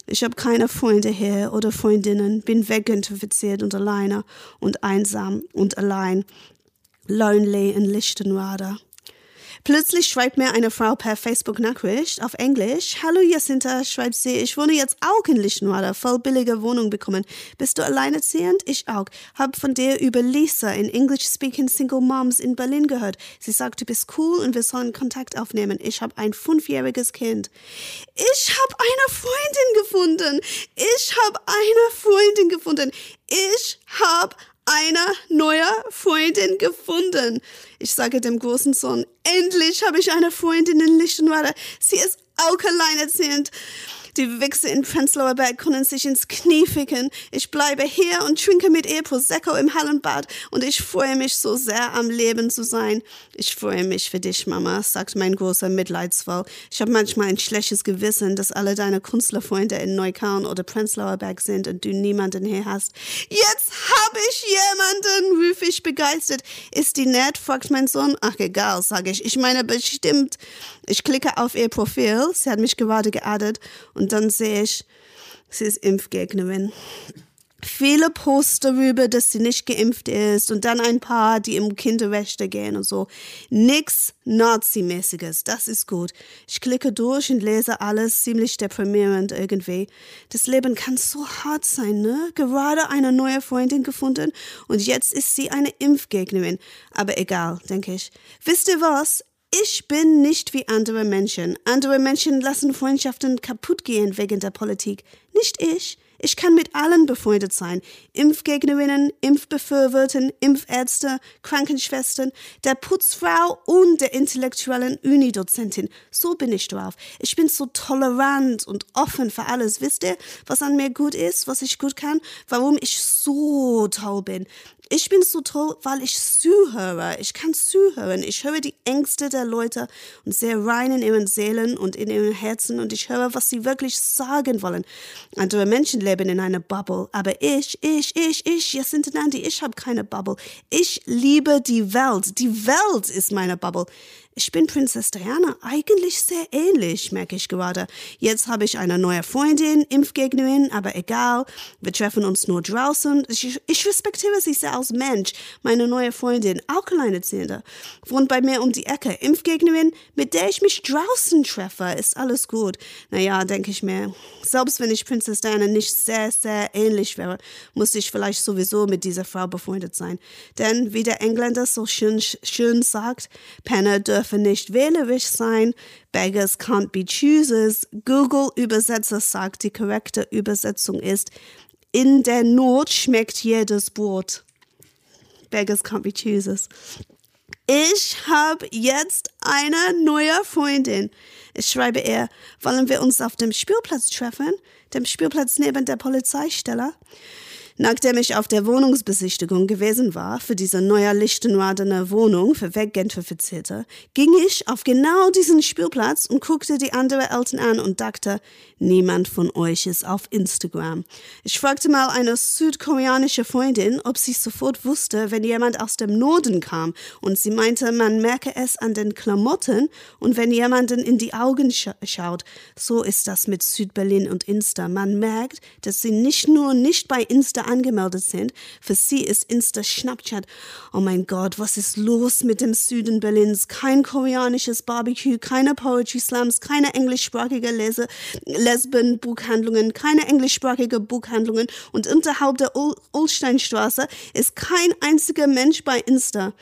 Ich habe keine Freunde hier oder Freundinnen, bin weginfiziert und alleine und einsam und allein. Lonely in Lichtenrade. Plötzlich schreibt mir eine Frau per Facebook-Nachricht auf Englisch. Hallo Jacinta, schreibt sie, ich wohne jetzt auch in Lichtenrade, voll billige Wohnung bekommen. Bist du alleinerziehend? Ich auch. Hab von dir über Lisa in English-speaking Single Moms in Berlin gehört. Sie sagt, du bist cool und wir sollen Kontakt aufnehmen. Ich habe ein fünfjähriges Kind. Ich habe eine Freundin gefunden. Ich habe eine Freundin gefunden. Ich habe eine neue Freundin gefunden. Ich sage dem großen Sohn, endlich habe ich eine Freundin in Lichtenrade. Sie ist auch alleinerziehend. Die Wichse in Prenzlauer Berg können sich ins Knie ficken. Ich bleibe hier und trinke mit ihr Prosecco im Hallenbad und ich freue mich so sehr, am Leben zu sein. Ich freue mich für dich, Mama, sagt mein großer Mitleidsvoll. Ich habe manchmal ein schlechtes Gewissen, dass alle deine Künstlerfreunde in Neukölln oder Prenzlauer Berg sind und du niemanden hier hast. Jetzt habe ich jemanden, rufe ich begeistert. Ist die nett? fragt mein Sohn. Ach, egal, sage ich. Ich meine bestimmt. Ich klicke auf ihr Profil. Sie hat mich gerade geaddet und dann sehe ich, sie ist Impfgegnerin. Viele Posts darüber, dass sie nicht geimpft ist und dann ein paar, die im Kinderrechte gehen und so. Nix Nazi-mäßiges, das ist gut. Ich klicke durch und lese alles ziemlich deprimierend irgendwie. Das Leben kann so hart sein, ne? Gerade eine neue Freundin gefunden und jetzt ist sie eine Impfgegnerin. Aber egal, denke ich. Wisst ihr was? Ich bin nicht wie andere Menschen. Andere Menschen lassen Freundschaften kaputt gehen wegen der Politik. Nicht ich. Ich kann mit allen befreundet sein. Impfgegnerinnen, Impfbefürworten, Impfärzte, Krankenschwestern, der Putzfrau und der intellektuellen Unidozentin. So bin ich drauf. Ich bin so tolerant und offen für alles. Wisst ihr, was an mir gut ist, was ich gut kann, warum ich so toll bin? Ich bin so toll, weil ich zuhöre. Ich kann zuhören. Ich höre die Ängste der Leute und sehe rein in ihren Seelen und in ihren Herzen und ich höre, was sie wirklich sagen wollen. Andere Menschen leben in einer Bubble, aber ich, ich, ich, ich, Jacinta Nandi, ich habe keine Bubble. Ich liebe die Welt. Die Welt ist meine Bubble. Ich bin Prinzess Diana eigentlich sehr ähnlich, merke ich gerade. Jetzt habe ich eine neue Freundin, Impfgegnerin, aber egal. Wir treffen uns nur draußen. Ich, ich respektiere sie sehr als Mensch. Meine neue Freundin, auch alleinerziehende, wohnt bei mir um die Ecke. Impfgegnerin, mit der ich mich draußen treffe, ist alles gut. Naja, denke ich mir. Selbst wenn ich Prinzess Diana nicht sehr, sehr ähnlich wäre, muss ich vielleicht sowieso mit dieser Frau befreundet sein. Denn, wie der Engländer so schön, schön sagt, Penner dürfen nicht wählerisch sein, Beggars can't be choosers. Google-Übersetzer sagt, die korrekte Übersetzung ist, in der Not schmeckt jedes Brot. Beggars can't be choosers. Ich habe jetzt eine neue Freundin. Ich schreibe ihr, wollen wir uns auf dem Spielplatz treffen? Dem Spielplatz neben der Polizeistelle? Nachdem ich auf der Wohnungsbesichtigung gewesen war für diese neue Lichtenradener Wohnung für Weggentrifizierte, ging ich auf genau diesen Spielplatz und guckte die anderen Eltern an und dachte, niemand von euch ist auf Instagram. Ich fragte mal eine südkoreanische Freundin, ob sie sofort wusste, wenn jemand aus dem Norden kam, und sie meinte, man merke es an den Klamotten und wenn jemanden in die Augen scha schaut. So ist das mit Südberlin und Insta. Man merkt, dass sie nicht nur nicht bei Insta angemeldet sind. Für sie ist Insta Snapchat. Oh mein Gott, was ist los mit dem Süden Berlins? Kein koreanisches Barbecue, keine Poetry Slams, keine englischsprachige Lese Lesben Buchhandlungen, keine englischsprachige Buchhandlungen und unterhalb der Ulsteinstraße ist kein einziger Mensch bei Insta.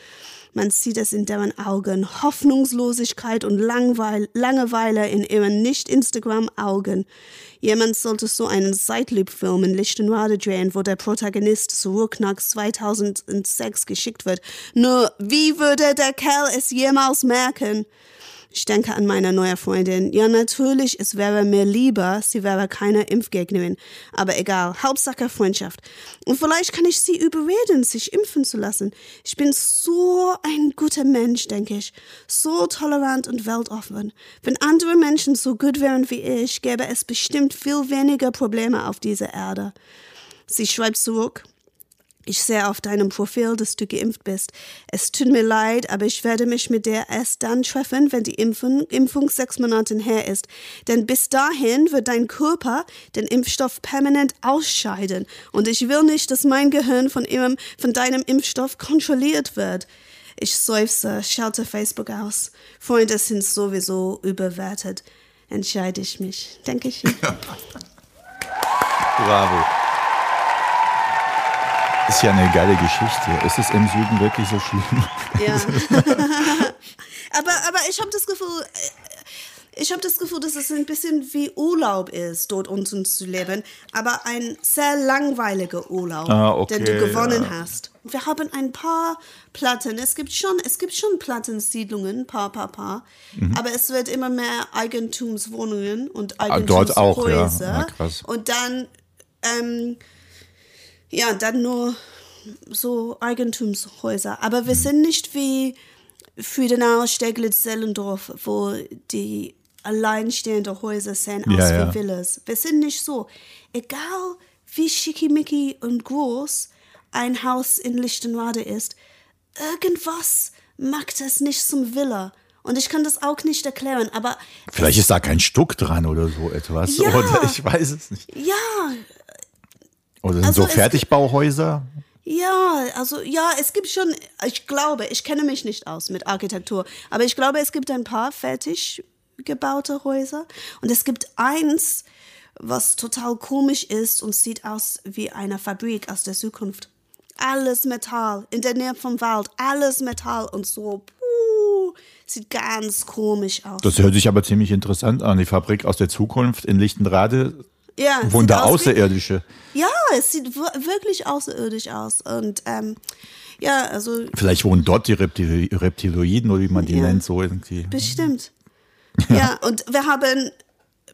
Man sieht es in deren Augen, Hoffnungslosigkeit und Langweil Langeweile in ihren Nicht-Instagram-Augen. Jemand sollte so einen Sideloop-Film in Lichtenrade drehen, wo der Protagonist zurück nach 2006 geschickt wird. Nur, wie würde der Kerl es jemals merken? Ich denke an meine neue Freundin. Ja, natürlich, es wäre mir lieber, sie wäre keine Impfgegnerin. Aber egal, Hauptsache Freundschaft. Und vielleicht kann ich sie überreden, sich impfen zu lassen. Ich bin so ein guter Mensch, denke ich. So tolerant und weltoffen. Wenn andere Menschen so gut wären wie ich, gäbe es bestimmt viel weniger Probleme auf dieser Erde. Sie schreibt zurück. Ich sehe auf deinem Profil, dass du geimpft bist. Es tut mir leid, aber ich werde mich mit dir erst dann treffen, wenn die Impfung, Impfung sechs Monate her ist. Denn bis dahin wird dein Körper den Impfstoff permanent ausscheiden. Und ich will nicht, dass mein Gehirn von, ihrem, von deinem Impfstoff kontrolliert wird. Ich seufze, schalte Facebook aus. Freunde sind sowieso überwertet. Entscheide ich mich, denke ich. Bravo. Ist ja eine geile Geschichte. Ist es im Süden wirklich so schlimm? Ja. aber, aber ich habe das Gefühl, äh, ich habe das Gefühl, dass es ein bisschen wie Urlaub ist, dort unten zu leben, aber ein sehr langweiliger Urlaub, Ah, okay, den du gewonnen ja. hast. Wir haben ein paar Platten. Es gibt schon, es gibt schon Plattensiedlungen, paar, paar, paar. Aber es wird immer mehr Eigentumswohnungen und Mhm. Ah, dort auch, ja. Eigentumshäuser. Ah, krass. Und dann, ähm, ja, dann nur so Eigentumshäuser. Aber wir sind nicht wie Friedenau, Steglitz, Sellendorf, wo die alleinstehende Häuser sehen aus Ja, wie ja. Villas. Wir sind nicht so. Egal wie schickimicki und groß ein Haus in Lichtenrade ist, irgendwas macht es nicht zum Villa. Und ich kann das auch nicht erklären, aber Vielleicht ist da kein Stuck dran oder so etwas. Ja. Oder ich weiß es nicht. ja, Oder sind Also so Fertigbauhäuser? Ja, also ja, es gibt schon, ich glaube, ich kenne mich nicht aus mit Architektur, aber ich glaube, es gibt ein paar fertig gebaute Häuser und es gibt eins, was total komisch ist und sieht aus wie eine Fabrik aus der Zukunft. Alles Metall, in der Nähe vom Wald, alles Metall und so, puh, sieht ganz komisch aus. Das hört sich aber ziemlich interessant an. Die Fabrik aus der Zukunft in Lichtenrade. Ja, Wunder aus wie- Außerirdische. Ja, es sieht wir- wirklich außerirdisch aus und ähm, ja, also Vielleicht wohnen dort die Reptil Reptiloiden oder wie man die Ja. nennt, so irgendwie. Bestimmt. Ja, und wir haben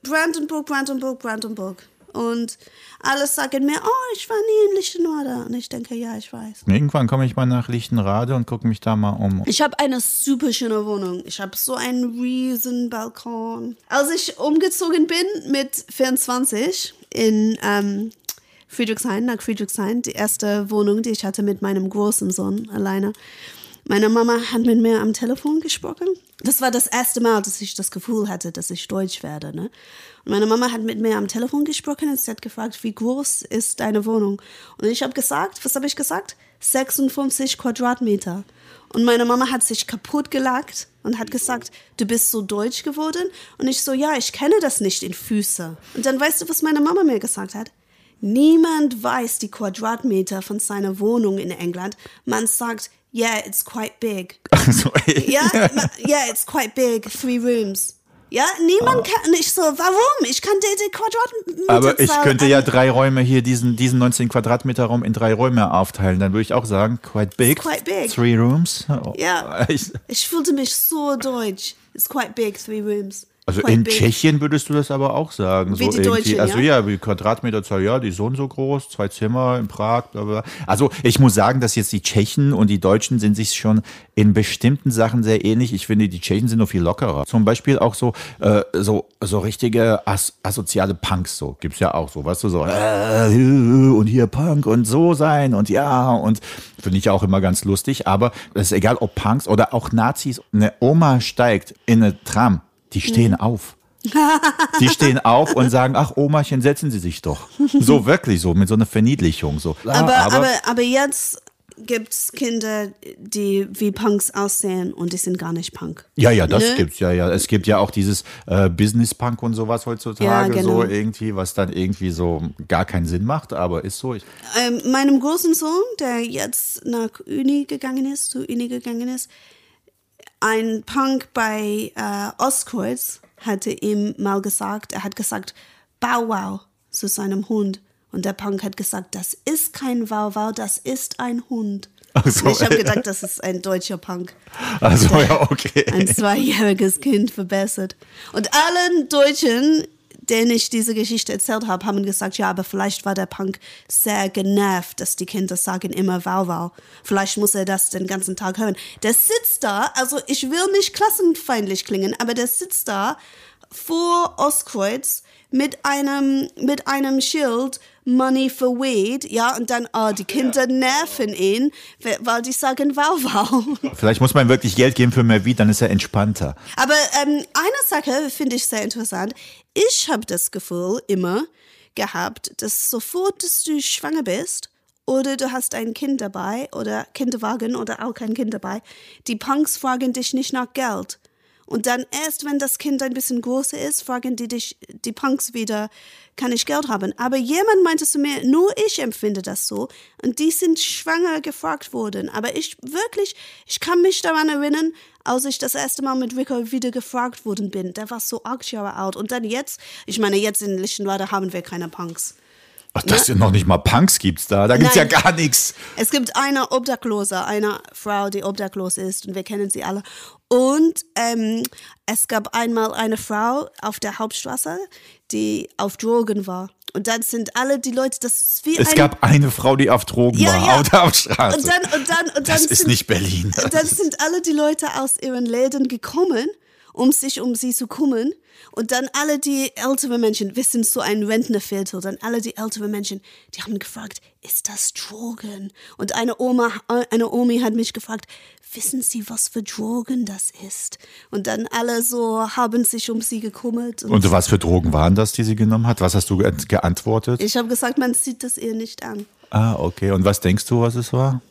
Brandenburg, Brandenburg, Brandenburg. Und alles sagen mir, oh, ich war nie in Lichtenrade. Und ich denke, ja, ich weiß. Irgendwann komme ich mal nach Lichtenrade und gucke mich da mal um. Ich habe eine super schöne Wohnung. Ich habe so einen riesen Balkon. Als ich umgezogen bin mit 24 in ähm, Friedrichshain, nach Friedrichshain, die erste Wohnung, die ich hatte mit meinem großen Sohn alleine. Meine Mama hat mit mir am Telefon gesprochen. Das war das erste Mal, dass ich das Gefühl hatte, dass ich Deutsch werde. Ne? Und meine Mama hat mit mir am Telefon gesprochen und sie hat gefragt, wie groß ist deine Wohnung? Und ich habe gesagt, was habe ich gesagt? 56 Quadratmeter. Und meine Mama hat sich kaputt gelacht und hat gesagt, du bist so deutsch geworden. Und ich so, ja, ich kenne das nicht in Füße. Und dann weißt du, was meine Mama mir gesagt hat? Niemand weiß die Quadratmeter von seiner Wohnung in England. Man sagt, yeah, it's quite big. Ja, ma- yeah, it's quite big. Three rooms. Ja, niemand kann nicht so, warum? Ich kann die, die Quadratmeter Aber ich könnte ja drei Räume hier, diesen, diesen 19 Quadratmeter Raum in drei Räume aufteilen. Dann würde ich auch sagen, quite big. quite big. Three rooms. Oh, Ja. Ich, Ich fühlte mich so deutsch. It's quite big, three rooms. Also in big. Tschechien würdest du das aber auch sagen. Wie so die. Deutschen, also ja? ja, wie Quadratmeterzahl, ja, die so und so groß, zwei Zimmer in Prag, bla bla. Also ich muss sagen, dass jetzt die Tschechen und die Deutschen sind sich schon in bestimmten Sachen sehr ähnlich. Ich finde, die Tschechen sind noch viel lockerer. Zum Beispiel auch so, äh, so, so richtige as asoziale Punks, so gibt's ja auch so, weißt du, so äh, und hier Punk und so sein und ja und finde ich auch immer ganz lustig. Aber es ist egal, ob Punks oder auch Nazis. Eine Oma steigt in eine Tram, die stehen auf. Die stehen auf und sagen, ach Omachen, setzen Sie sich doch. So wirklich so, mit so einer Verniedlichung. So. Ja, Aber, aber, aber jetzt gibt es Kinder, die wie Punks aussehen und die sind gar nicht Punk. Ja, ja, das Ne? gibt's ja, ja. Es gibt ja auch dieses äh, Business-Punk und sowas heutzutage, Ja, genau. so irgendwie, was dann irgendwie so gar keinen Sinn macht, aber ist so. Ich, Ähm, meinem großen Sohn, der jetzt nach Uni gegangen ist, zur Uni gegangen ist, ein Punk bei äh, Ostkreuz hatte ihm mal gesagt, er hat gesagt, Bow Wow zu seinem Hund. Und der Punk hat gesagt, das ist kein Wow Wow, das ist ein Hund. So. Ich habe gedacht, das ist ein deutscher Punk. also ja, okay. Ein zweijähriges Kind verbessert. Und allen Deutschen, denen ich diese Geschichte erzählt habe, haben gesagt, ja, aber vielleicht war der Punk sehr genervt, dass die Kinder sagen immer wow, wow. Vielleicht muss er das den ganzen Tag hören. Der sitzt da, also ich will nicht klassenfeindlich klingen, aber der sitzt da vor Ostkreuz mit einem, mit einem Schild Money for Weed, ja, und dann, oh, die Kinder nerven ihn, weil die sagen wow, wow. Vielleicht muss man wirklich Geld geben für mehr Weed, dann ist er entspannter. Aber ähm, eine Sache finde ich sehr interessant. Ich habe das Gefühl immer gehabt, dass sofort, dass du schwanger bist oder du hast ein Kind dabei oder Kinderwagen oder auch kein Kind dabei, die Punks fragen dich nicht nach Geld. Und dann erst, wenn das Kind ein bisschen größer ist, fragen die dich, die Punks wieder, kann ich Geld haben? Aber jemand meinte zu mir, nur ich empfinde das so. Und die sind schwanger gefragt worden. Aber ich wirklich, ich kann mich daran erinnern, als ich das erste Mal mit Rico wieder gefragt worden bin. Der war so acht Jahre alt. Und dann jetzt, ich meine, jetzt in Lichtenwalde haben wir keine Punks. Ach, das sind noch nicht mal Punks gibt's da. Da gibt's Nein. ja gar nichts. Es gibt eine Obdachlose, eine Frau, die obdachlos ist und wir kennen sie alle. Und ähm, es gab einmal eine Frau auf der Hauptstraße, die auf Drogen war. Und dann sind alle die Leute, das ist wie Es ein... gab eine Frau, die auf Drogen Ja, war, ja. auf der Straße. und dann, und dann, und dann das ist sind, nicht Berlin. Und dann sind alle die Leute aus ihren Läden gekommen, um sich um sie zu kümmern. Und dann alle die älteren Menschen, wir sind so ein Rentnerviertel, dann alle die älteren Menschen, die haben gefragt, ist das Drogen? Und eine Oma, eine Omi hat mich gefragt, wissen Sie, was für Drogen das ist? Und dann alle so haben sich um sie gekümmert. Und, Und was für Drogen waren das, die sie genommen hat? Was hast du ge geantwortet? ich habe gesagt, man sieht das ihr nicht an. ah, okay. Und was denkst du, was es war?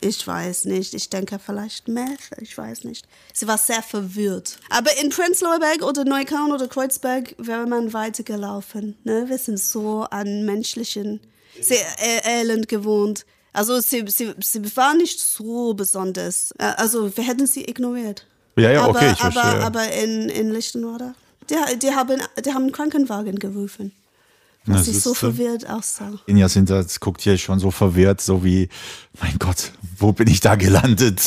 Ich weiß nicht. Ich denke vielleicht Meth. Ich weiß nicht. Sie war sehr verwirrt. Aber in Prenzlauer Berg oder Neukölln oder Kreuzberg wäre man weitergelaufen. Ne? Wir sind so an menschlichen sehr äh, Elend gewohnt. Also sie, sie, sie war nicht so besonders. Äh, Also wir hätten sie ignoriert. Ja, ja, aber, okay, ich aber, verstehe. aber in, in Lichtenwerder, die, die, haben, die haben einen Krankenwagen gerufen. Na, Was sie so verwirrt aussah. Inja sind das guckt hier schon so verwirrt, so wie, mein Gott, wo bin ich da gelandet?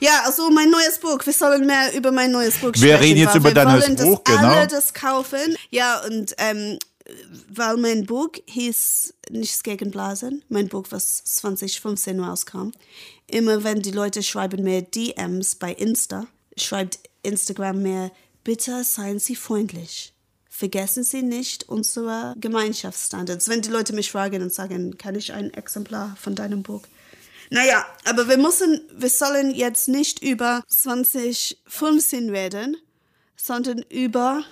Ja, also mein neues Buch. Wir sollen mehr über mein neues Buch sprechen. Wir reden jetzt über wir dein neues wollen, Buch, genau. alle das kaufen. Ja, und ähm, weil mein Buch hieß Nichts gegen Blasen, mein Buch, was 2015 rauskam. Immer wenn die Leute schreiben mir DMs bei Insta, schreibt Instagram mir, bitte seien Sie freundlich. Vergessen Sie nicht unsere Gemeinschaftsstandards. Wenn die Leute mich fragen und sagen, kann ich ein Exemplar von deinem Buch? Naja, aber wir müssen, wir sollen jetzt nicht über 2015 reden, sondern über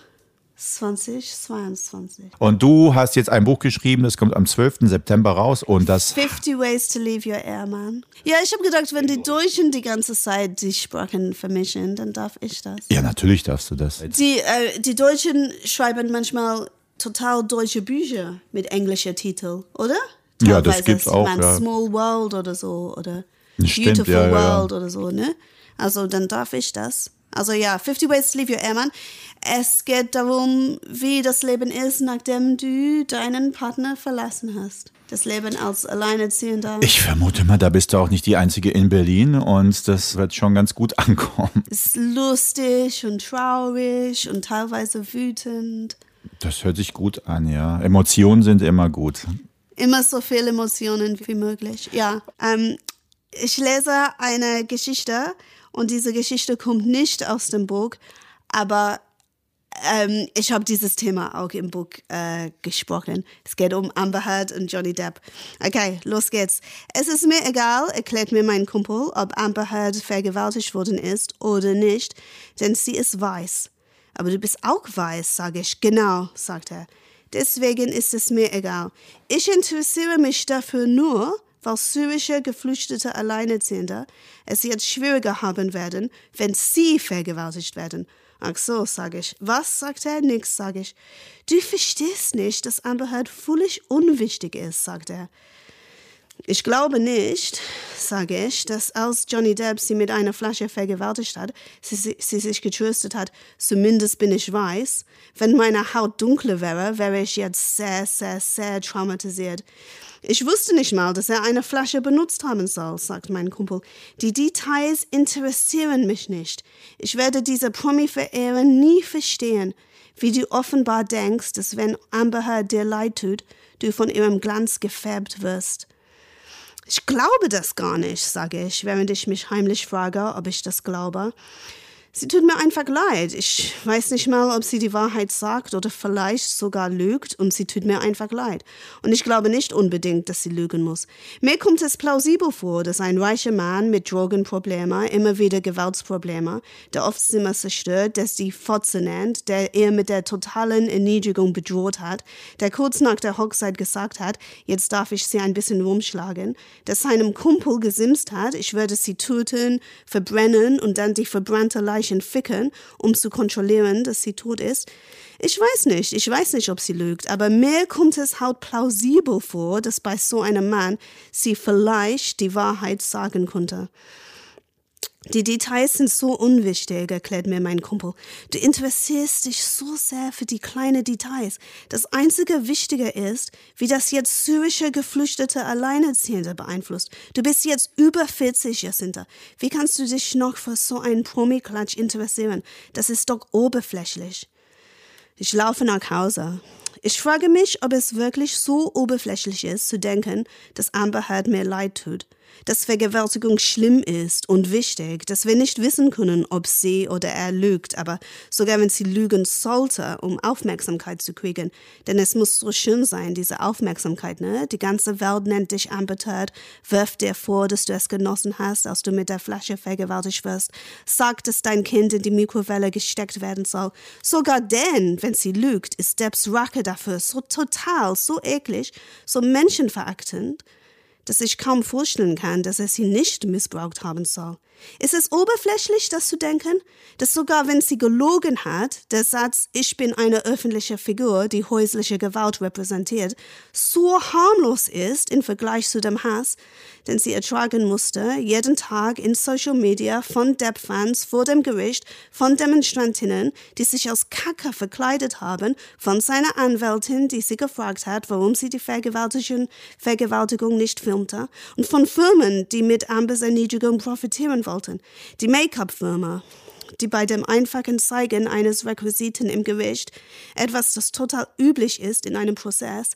2022. Und du hast jetzt ein Buch geschrieben, das kommt am 12. September raus und das 50 Ways to Leave Your Airman. Ja, ich habe gedacht, wenn die Deutschen die ganze Zeit die Sprachen vermischen, dann darf ich das. Ja, natürlich darfst du das. Die, äh, die Deutschen schreiben manchmal total deutsche Bücher mit englischer Titel, oder? Ja, das Teilweise gibt's auch, ja. Small World oder so oder Stimmt, Beautiful ja, ja. World oder so, ne? Also dann darf ich das. Also ja, 50 Ways to Leave Your Airman. Es geht darum, wie das Leben ist, nachdem du deinen Partner verlassen hast. Das Leben als Alleinerziehender. Ich vermute mal, da bist du auch nicht die Einzige in Berlin und das wird schon ganz gut ankommen. ist lustig und traurig und teilweise wütend. Das hört sich gut an, ja. Emotionen sind immer gut. Immer so viele Emotionen wie möglich. Ja, ähm, ich lese eine Geschichte und diese Geschichte kommt nicht aus dem Buch, aber ähm, ich habe dieses Thema auch im Buch äh, gesprochen. Es geht um Amber Heard und Johnny Depp. Okay, los geht's. Es ist mir egal, erklärt mir mein Kumpel, ob Amber Heard vergewaltigt worden ist oder nicht, denn sie ist weiß. Aber du bist auch weiß, sage ich. Genau, sagt er. Deswegen ist es mir egal. Ich interessiere mich dafür nur, weil syrische Geflüchtete Alleinerziehende es jetzt schwieriger haben werden, wenn sie vergewaltigt werden. Ach so, sage ich. Was, sagt er? Nix, sage ich. Du verstehst nicht, dass Amber Heard völlig unwichtig ist, sagt er. Ich glaube nicht, sage ich, dass als Johnny Depp sie mit einer Flasche vergewaltigt hat, sie, sie sich getröstet hat, zumindest bin ich weiß. Wenn meine Haut dunkler wäre, wäre ich jetzt sehr, sehr, sehr traumatisiert. Ich wusste nicht mal, dass er eine Flasche benutzt haben soll, sagt mein Kumpel. Die Details interessieren mich nicht. Ich werde diese Promi-Verehrer nie verstehen, wie du offenbar denkst, dass wenn Amber Heard dir leid tut, du von ihrem Glanz gefärbt wirst. Ich glaube das gar nicht, sage ich, während ich mich heimlich frage, ob ich das glaube. Sie tut mir einfach leid. Ich weiß nicht mal, ob sie die Wahrheit sagt oder vielleicht sogar lügt und sie tut mir einfach leid. Und ich glaube nicht unbedingt, dass sie lügen muss. Mir kommt es plausibel vor, dass ein reicher Mann mit Drogenproblemen, immer wieder Gewaltsprobleme, der oft Zimmer zerstört, der sie Fotze nennt, der ihr mit der totalen Erniedrigung bedroht hat, der kurz nach der Hochzeit gesagt hat, jetzt darf ich sie ein bisschen rumschlagen, der seinem Kumpel gesimst hat, ich würde sie töten, verbrennen und dann die verbrannte Leiche Mädchen ficken, um zu kontrollieren, dass sie tot ist. Ich weiß nicht, ich weiß nicht, ob sie lügt, aber mir kommt es halt plausibel vor, dass bei so einem Mann sie vielleicht die Wahrheit sagen konnte. Die Details sind so unwichtig, erklärt mir mein Kumpel. Du interessierst dich so sehr für die kleinen Details. Das einzige Wichtige ist, wie das jetzt syrische Geflüchtete Alleinerziehende beeinflusst. Du bist jetzt über 40, Jacinta. Wie kannst du dich noch für so einen Promi-Klatsch interessieren? Das ist doch oberflächlich. Ich laufe nach Hause. Ich frage mich, ob es wirklich so oberflächlich ist, zu denken, dass Amber Heard mir leid tut dass Vergewaltigung schlimm ist und wichtig, dass wir nicht wissen können, ob sie oder er lügt, aber sogar wenn sie lügen sollte, um Aufmerksamkeit zu kriegen, denn es muss so schön sein, diese Aufmerksamkeit, ne? Die ganze Welt nennt dich ambitert, wirft dir vor, dass du es genossen hast, als du mit der Flasche vergewaltigt wirst, sagt, dass dein Kind in die Mikrowelle gesteckt werden soll. Sogar denn, wenn sie lügt, ist Debs Rache dafür so total, so eklig, so menschenverachtend, dass ich kaum vorstellen kann, dass er sie nicht missbraucht haben soll. Ist es oberflächlich, das zu denken, dass sogar wenn sie gelogen hat, der Satz Ich bin eine öffentliche Figur, die häusliche Gewalt repräsentiert, so harmlos ist im Vergleich zu dem Hass, den sie ertragen musste, jeden Tag in Social Media von Depp-Fans vor dem Gericht, von Demonstrantinnen, die sich als Kacker verkleidet haben, von seiner Anwältin, die sie gefragt hat, warum sie die Vergewaltigung, nicht filmte, und von Firmen, die mit Ambers Erniedrigung profitieren wollten. Die Make-up-Firma, die bei dem einfachen Zeigen eines Requisiten im Gericht, etwas, das total üblich ist in einem Prozess,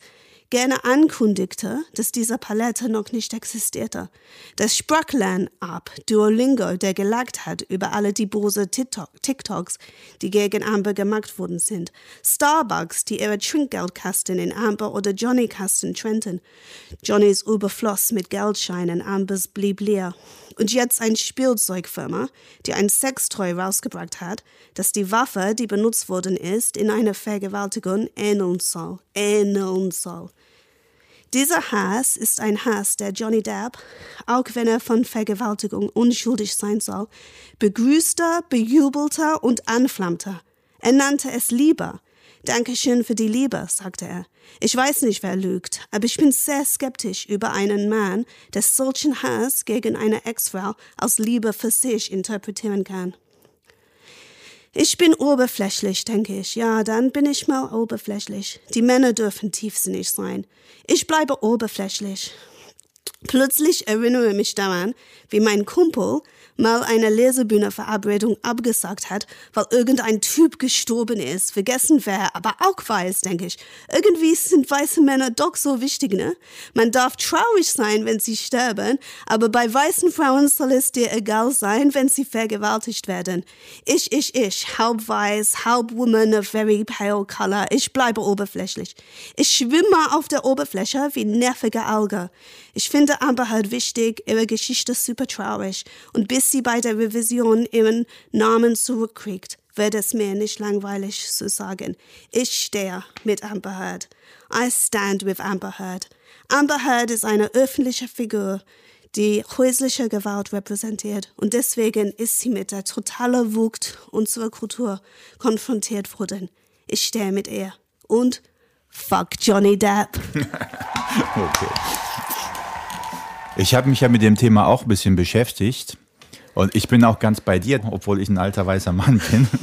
gerne ankündigte, dass diese Palette noch nicht existierte. Das Sprachlern-App Duolingo, der gelagt hat über alle die böse TikToks, die gegen Amber gemacht worden sind. Starbucks, die ihre Trinkgeldkasten in Amber oder Johnny-Kasten trennten. Johnnys Überfluss mit Geldscheinen, Ambers blieb leer. Und jetzt ein Spielzeugfirma, die ein Sextoy rausgebracht hat, das die Waffe, die benutzt worden ist, in einer Vergewaltigung ähneln soll. Ähneln soll. Dieser Hass ist ein Hass, der Johnny Depp, auch wenn er von Vergewaltigung unschuldig sein soll, begrüßte, bejubelte und anflammte. Er nannte es Liebe. Dankeschön für die Liebe, sagte er. Ich weiß nicht, wer lügt, aber ich bin sehr skeptisch über einen Mann, der solchen Hass gegen eine Ex-Frau aus Liebe für sich interpretieren kann. Ich bin oberflächlich, denke ich. Ja, dann bin ich mal oberflächlich. Die Männer dürfen tiefsinnig sein. Ich bleibe oberflächlich. Plötzlich erinnere ich mich daran, wie mein Kumpel mal eine Lesebühne-Verabredung abgesagt hat, weil irgendein Typ gestorben ist. Vergessen wer, aber auch weiß, denke ich. Irgendwie sind weiße Männer doch so wichtig, ne? Man darf traurig sein, wenn sie sterben, aber bei weißen Frauen soll es dir egal sein, wenn sie vergewaltigt werden. Ich, ich, ich, halb weiß, halb woman of very pale color. Ich bleibe oberflächlich. Ich schwimme auf der Oberfläche wie nervige Alge. Ich finde Amber halt wichtig, ihre Geschichte super traurig und bis sie bei der Revision ihren Namen zurückkriegt. wird es mir nicht langweilig zu sagen. Ich stehe mit Amber Heard. I stand with Amber Heard. Amber Heard ist eine öffentliche Figur, die häusliche Gewalt repräsentiert und deswegen ist sie mit der totalen Wucht unserer Kultur konfrontiert worden. Ich stehe mit ihr. Und fuck Johnny Depp. Okay. Ich habe mich ja mit dem Thema auch ein bisschen beschäftigt. Und ich bin auch ganz bei dir, obwohl ich ein alter weißer Mann bin.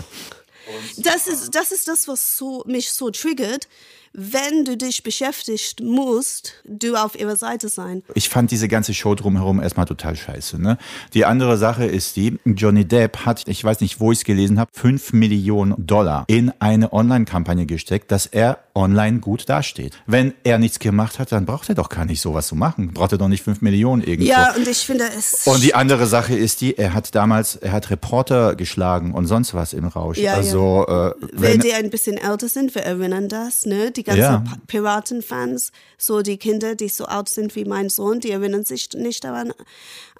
Das ist, das ist das, was so, mich so triggert. Wenn du dich beschäftigt musst, du auf ihrer Seite sein. Ich fand diese ganze Show drumherum erstmal total scheiße. Ne? Die andere Sache ist die, Johnny Depp hat, ich weiß nicht, wo ich es gelesen habe, 5 Millionen Dollar in eine Online-Kampagne gesteckt, dass er online gut dasteht. Wenn er nichts gemacht hat, dann braucht er doch gar nicht sowas zu machen. Braucht er doch nicht 5 Millionen irgendwo. Ja, und ich finde es. Und die andere Sache ist die, er hat damals, er hat Reporter geschlagen und sonst was im Rausch. Ja, also, äh, Wer wenn, die ein bisschen älter sind, wir erinnern das, ne? Die ganzen Ja. Piratenfans, so die Kinder, die so alt sind wie mein Sohn, die erinnern sich nicht daran,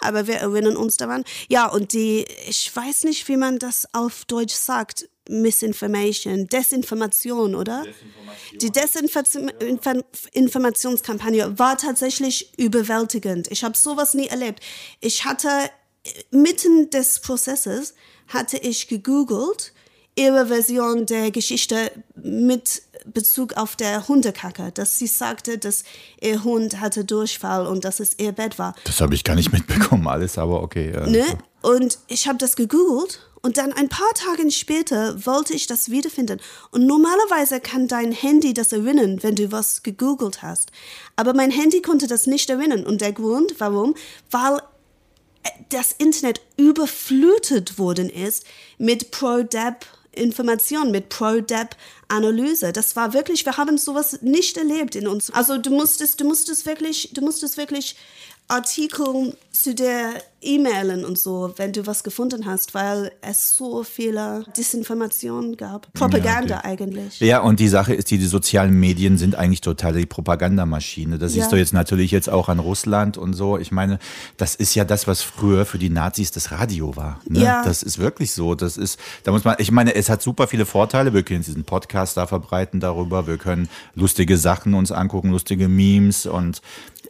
aber wir erinnern uns daran. Ja, und die, ich weiß nicht, wie man das auf Deutsch sagt, Misinformation, Desinformation, oder? Die Desinformationskampagne war tatsächlich überwältigend. Ich habe sowas nie erlebt. Ich hatte mitten des Prozesses hatte ich gegoogelt ihre Version der Geschichte mit Bezug auf der Hundekacke, dass sie sagte, dass ihr Hund hatte Durchfall und dass es ihr Bett war. das habe ich gar nicht mitbekommen, alles, aber okay. Ne? Und ich habe das gegoogelt und dann ein paar Tage später wollte ich das wiederfinden. Und normalerweise kann dein Handy das erinnern, wenn du was gegoogelt hast. Aber mein Handy konnte das nicht erinnern. Und der Grund, warum, weil das Internet überflutet worden ist mit Pro-Depp Informationen, mit Pro-Depp Analyse. Das war wirklich, wir haben sowas nicht erlebt in uns. Also du musstest, du musstest wirklich, du musstest wirklich Artikel zu der E-Mailen und so, wenn du was gefunden hast, weil es so viele Desinformationen gab. Propaganda okay. eigentlich. Ja, und die Sache ist, die, die sozialen Medien sind eigentlich total die Propagandamaschine. Das Ja. siehst du jetzt natürlich jetzt auch an Russland und so. Ich meine, das ist ja das, was früher für die Nazis das Radio war. Ne? Ja. Das ist wirklich so. Das ist, da muss man, ich meine, es hat super viele Vorteile. Wir können diesen Podcast da verbreiten darüber. Wir können lustige Sachen uns angucken, lustige Memes und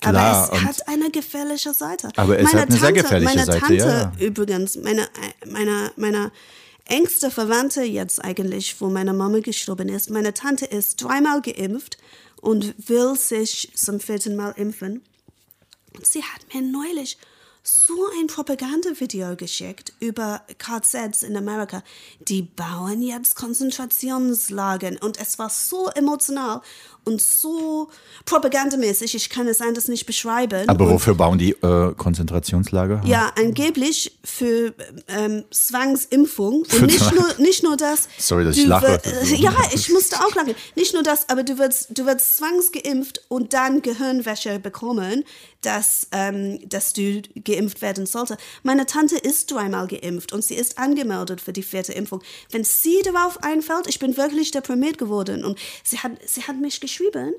klar. Aber es hat eine gefährliche Seite. Aber es hat eine sehr gefährliche meine Seite, Tante ja, ja. übrigens, meine, meine, meine engste Verwandte jetzt eigentlich, wo meine Mama gestorben ist, meine Tante ist dreimal geimpft und will sich zum vierten Mal impfen. Und sie hat mir neulich so ein Propagandavideo geschickt über KZs in Amerika. Die bauen jetzt Konzentrationslagern und es war so emotional und so propagandamäßig. Ich kann es anders nicht beschreiben. aber und wofür bauen die äh, Konzentrationslager? ja, angeblich für ähm, Zwangsimpfung. Und nicht nur, nicht nur das. Sorry, dass ich lache. wir- ja, ich musste auch lachen. Nicht nur das, aber du wirst, du wirst zwangsgeimpft und dann Gehirnwäsche bekommen, dass, ähm, dass du geimpft werden sollte. Meine Tante ist dreimal geimpft und sie ist angemeldet für die vierte Impfung. Wenn sie darauf einfällt, ich bin wirklich deprimiert geworden und sie hat, sie hat mich geschrieben.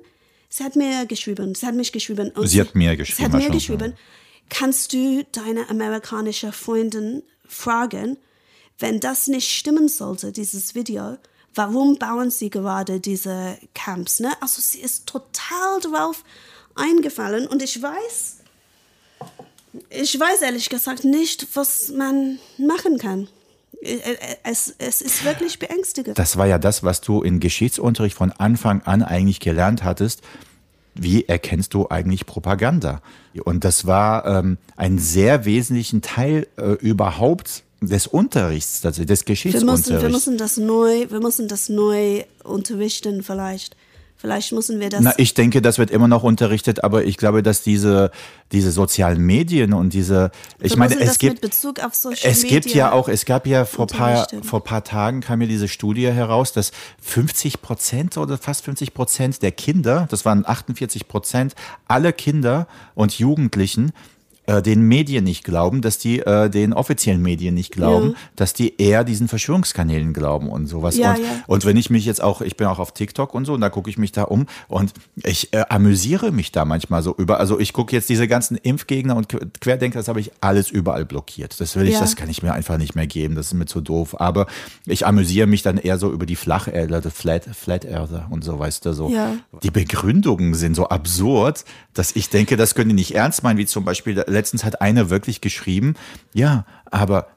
Sie hat mir geschrieben, sie hat mich geschrieben. Und Sie hat mir Sie geschrieben, hat mir schon, geschrieben, kannst du deine amerikanische Freundin fragen, wenn das nicht stimmen sollte, dieses Video, warum bauen sie gerade diese Camps? Ne? Also sie ist total drauf eingefallen und ich weiß, ich weiß ehrlich gesagt nicht, was man machen kann. Äh, äh, Es, es ist wirklich beängstigend. Das war ja das, was du in Geschichtsunterricht von Anfang an eigentlich gelernt hattest. Wie erkennst du eigentlich Propaganda? Und das war ähm, ein sehr wesentlichen Teil äh, überhaupt des Unterrichts, also des Wir müssen, Geschichtsunterrichts. wir müssen das neu, wir müssen das neu unterrichten vielleicht. Vielleicht müssen wir das. Na, ich denke, das wird immer noch unterrichtet, aber ich glaube, dass diese, diese sozialen Medien und diese, ich wir meine, es gibt, mit Bezug auf Social es gibt ja auch, es gab ja vor paar, vor paar Tagen kam ja diese Studie heraus, dass 50 Prozent oder fast 50 Prozent der Kinder, das waren 48 Prozent, alle Kinder und Jugendlichen, äh, den Medien nicht glauben, dass die äh, den offiziellen Medien nicht glauben, Ja. dass die eher diesen Verschwörungskanälen glauben und sowas. Ja, und, ja. und wenn ich mich jetzt auch, ich bin auch auf TikTok und so, und da gucke ich mich da um und ich äh, amüsiere mich da manchmal so über. Also ich gucke jetzt diese ganzen Impfgegner und Que- Querdenker, das habe ich alles überall blockiert. Das will ich, das kann ich mir einfach nicht mehr geben. Das ist mir zu doof. Aber ich amüsiere mich dann eher so über die Flacherdler, die Flat, Flat Earther und so, weißt du, so. Ja. Die Begründungen sind so absurd, dass ich denke, das können die nicht ernst meinen, wie zum Beispiel, letztens hat eine wirklich geschrieben, ja, aber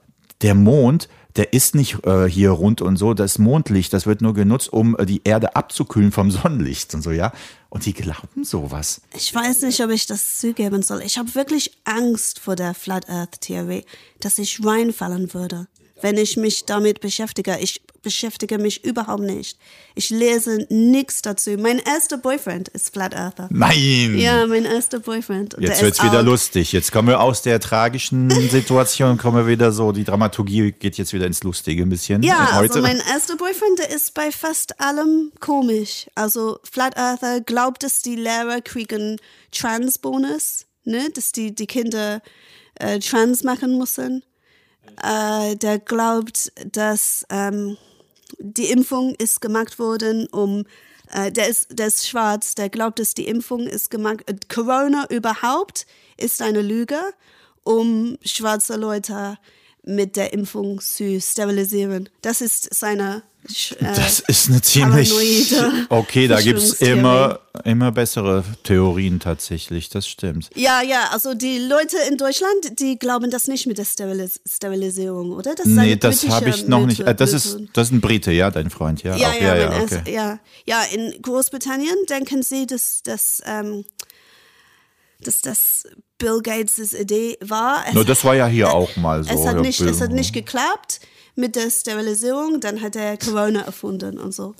der Mond, der ist nicht äh, hier rund und so, das Mondlicht, das wird nur genutzt, um äh, die Erde abzukühlen vom Sonnenlicht und so, ja. Und die glauben sowas. Ich weiß nicht, ob ich das zugeben soll. Ich habe wirklich Angst vor der Flat Earth Theorie, dass ich reinfallen würde, wenn ich mich damit beschäftige. Ich beschäftige mich überhaupt nicht. Ich lese nichts dazu. Mein erster Boyfriend ist Flat Earther. Nein! Ja, mein erster Boyfriend. Und Jetzt wird's ist wieder lustig. Jetzt kommen wir aus der tragischen Situation, kommen wir wieder so, die Dramaturgie geht jetzt wieder ins Lustige ein bisschen. Ja, also mein erster Boyfriend, der ist bei fast allem komisch. Also Flat Earther glaubt, dass die Lehrer kriegen Trans-Bonus, ne? dass die, die Kinder äh, trans machen müssen. Äh, der glaubt, dass ähm, die Impfung ist gemacht worden, um äh, der ist, der ist schwarz, der glaubt, dass die Impfung ist gemacht, äh, Corona überhaupt ist eine Lüge, um schwarze Leute mit der Impfung zu sterilisieren. Das ist seine äh, Das ist eine ziemlich. Okay, da gibt's Verschwörungstheorie. immer, immer bessere Theorien tatsächlich, das stimmt. Ja, ja, also die Leute in Deutschland, die glauben das nicht mit der Sterilis Sterilisierung, oder? Das Nee, das habe ich noch nicht. Mythe- Äh, das, ist, das ist ein Brite, ja, dein Freund, ja. Ja, auch, ja, ja, ja, okay. ja, ja, in Großbritannien denken sie, dass, dass, ähm, dass das Bill Gates' Idee war. Es, Nur das war ja hier auch mal so. es, hat nicht, Bill- es hat nicht geklappt mit der Sterilisierung, dann hat er Corona erfunden und so.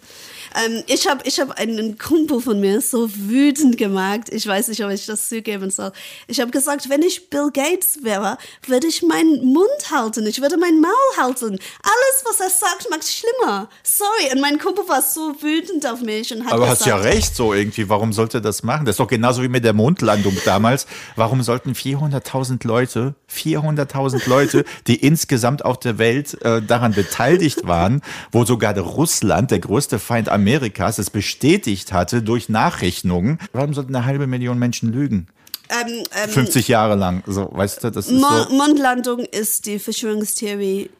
Ähm, ich habe ich hab einen Kumpel von mir so wütend gemacht. Ich weiß nicht, ob ich das zugeben soll. Ich habe gesagt, wenn ich Bill Gates wäre, würde ich meinen Mund halten. Ich würde mein Maul halten. Alles, was er sagt, macht es schlimmer. Sorry. Und mein Kumpel war so wütend auf mich und hat Aber gesagt, hast ja recht, so irgendwie. Warum sollte das machen? Das ist doch genauso wie mit der Mondlandung damals. Warum sollten 400.000 Leute, 400.000 Leute, die insgesamt auf der Welt äh, daran beteiligt waren, wo sogar Russland, der größte Feind Amerikas, es bestätigt hatte durch Nachrechnungen, warum sollten eine halbe Million Menschen lügen? ähm, ähm, 50 Jahre lang, so, weißt du, das ist Mo so. Mondlandung ist die Verschwörungstheorie,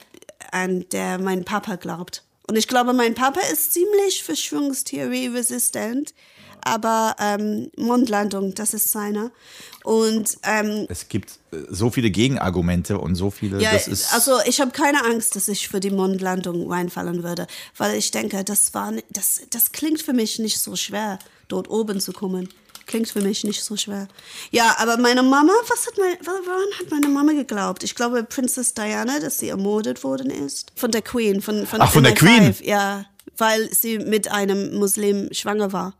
an der mein Papa glaubt. Und ich glaube, mein Papa ist ziemlich Verschwörungstheorie-resistent. Aber ähm, Mondlandung, das ist seine. Und ähm, Es gibt äh, so viele Gegenargumente und so viele, ja, also ich habe keine Angst, dass ich für die Mondlandung reinfallen würde, weil ich denke, das war, das, das klingt für mich nicht so schwer, dort oben zu kommen. Klingt für mich nicht so schwer. Ja, aber meine Mama, was hat mein, woran hat meine Mama geglaubt? Ich glaube, Princess Diana, dass sie ermordet worden ist. Von der Queen. Von, von Ach, von der Queen? MI5, Ja, weil sie mit einem Muslim schwanger war.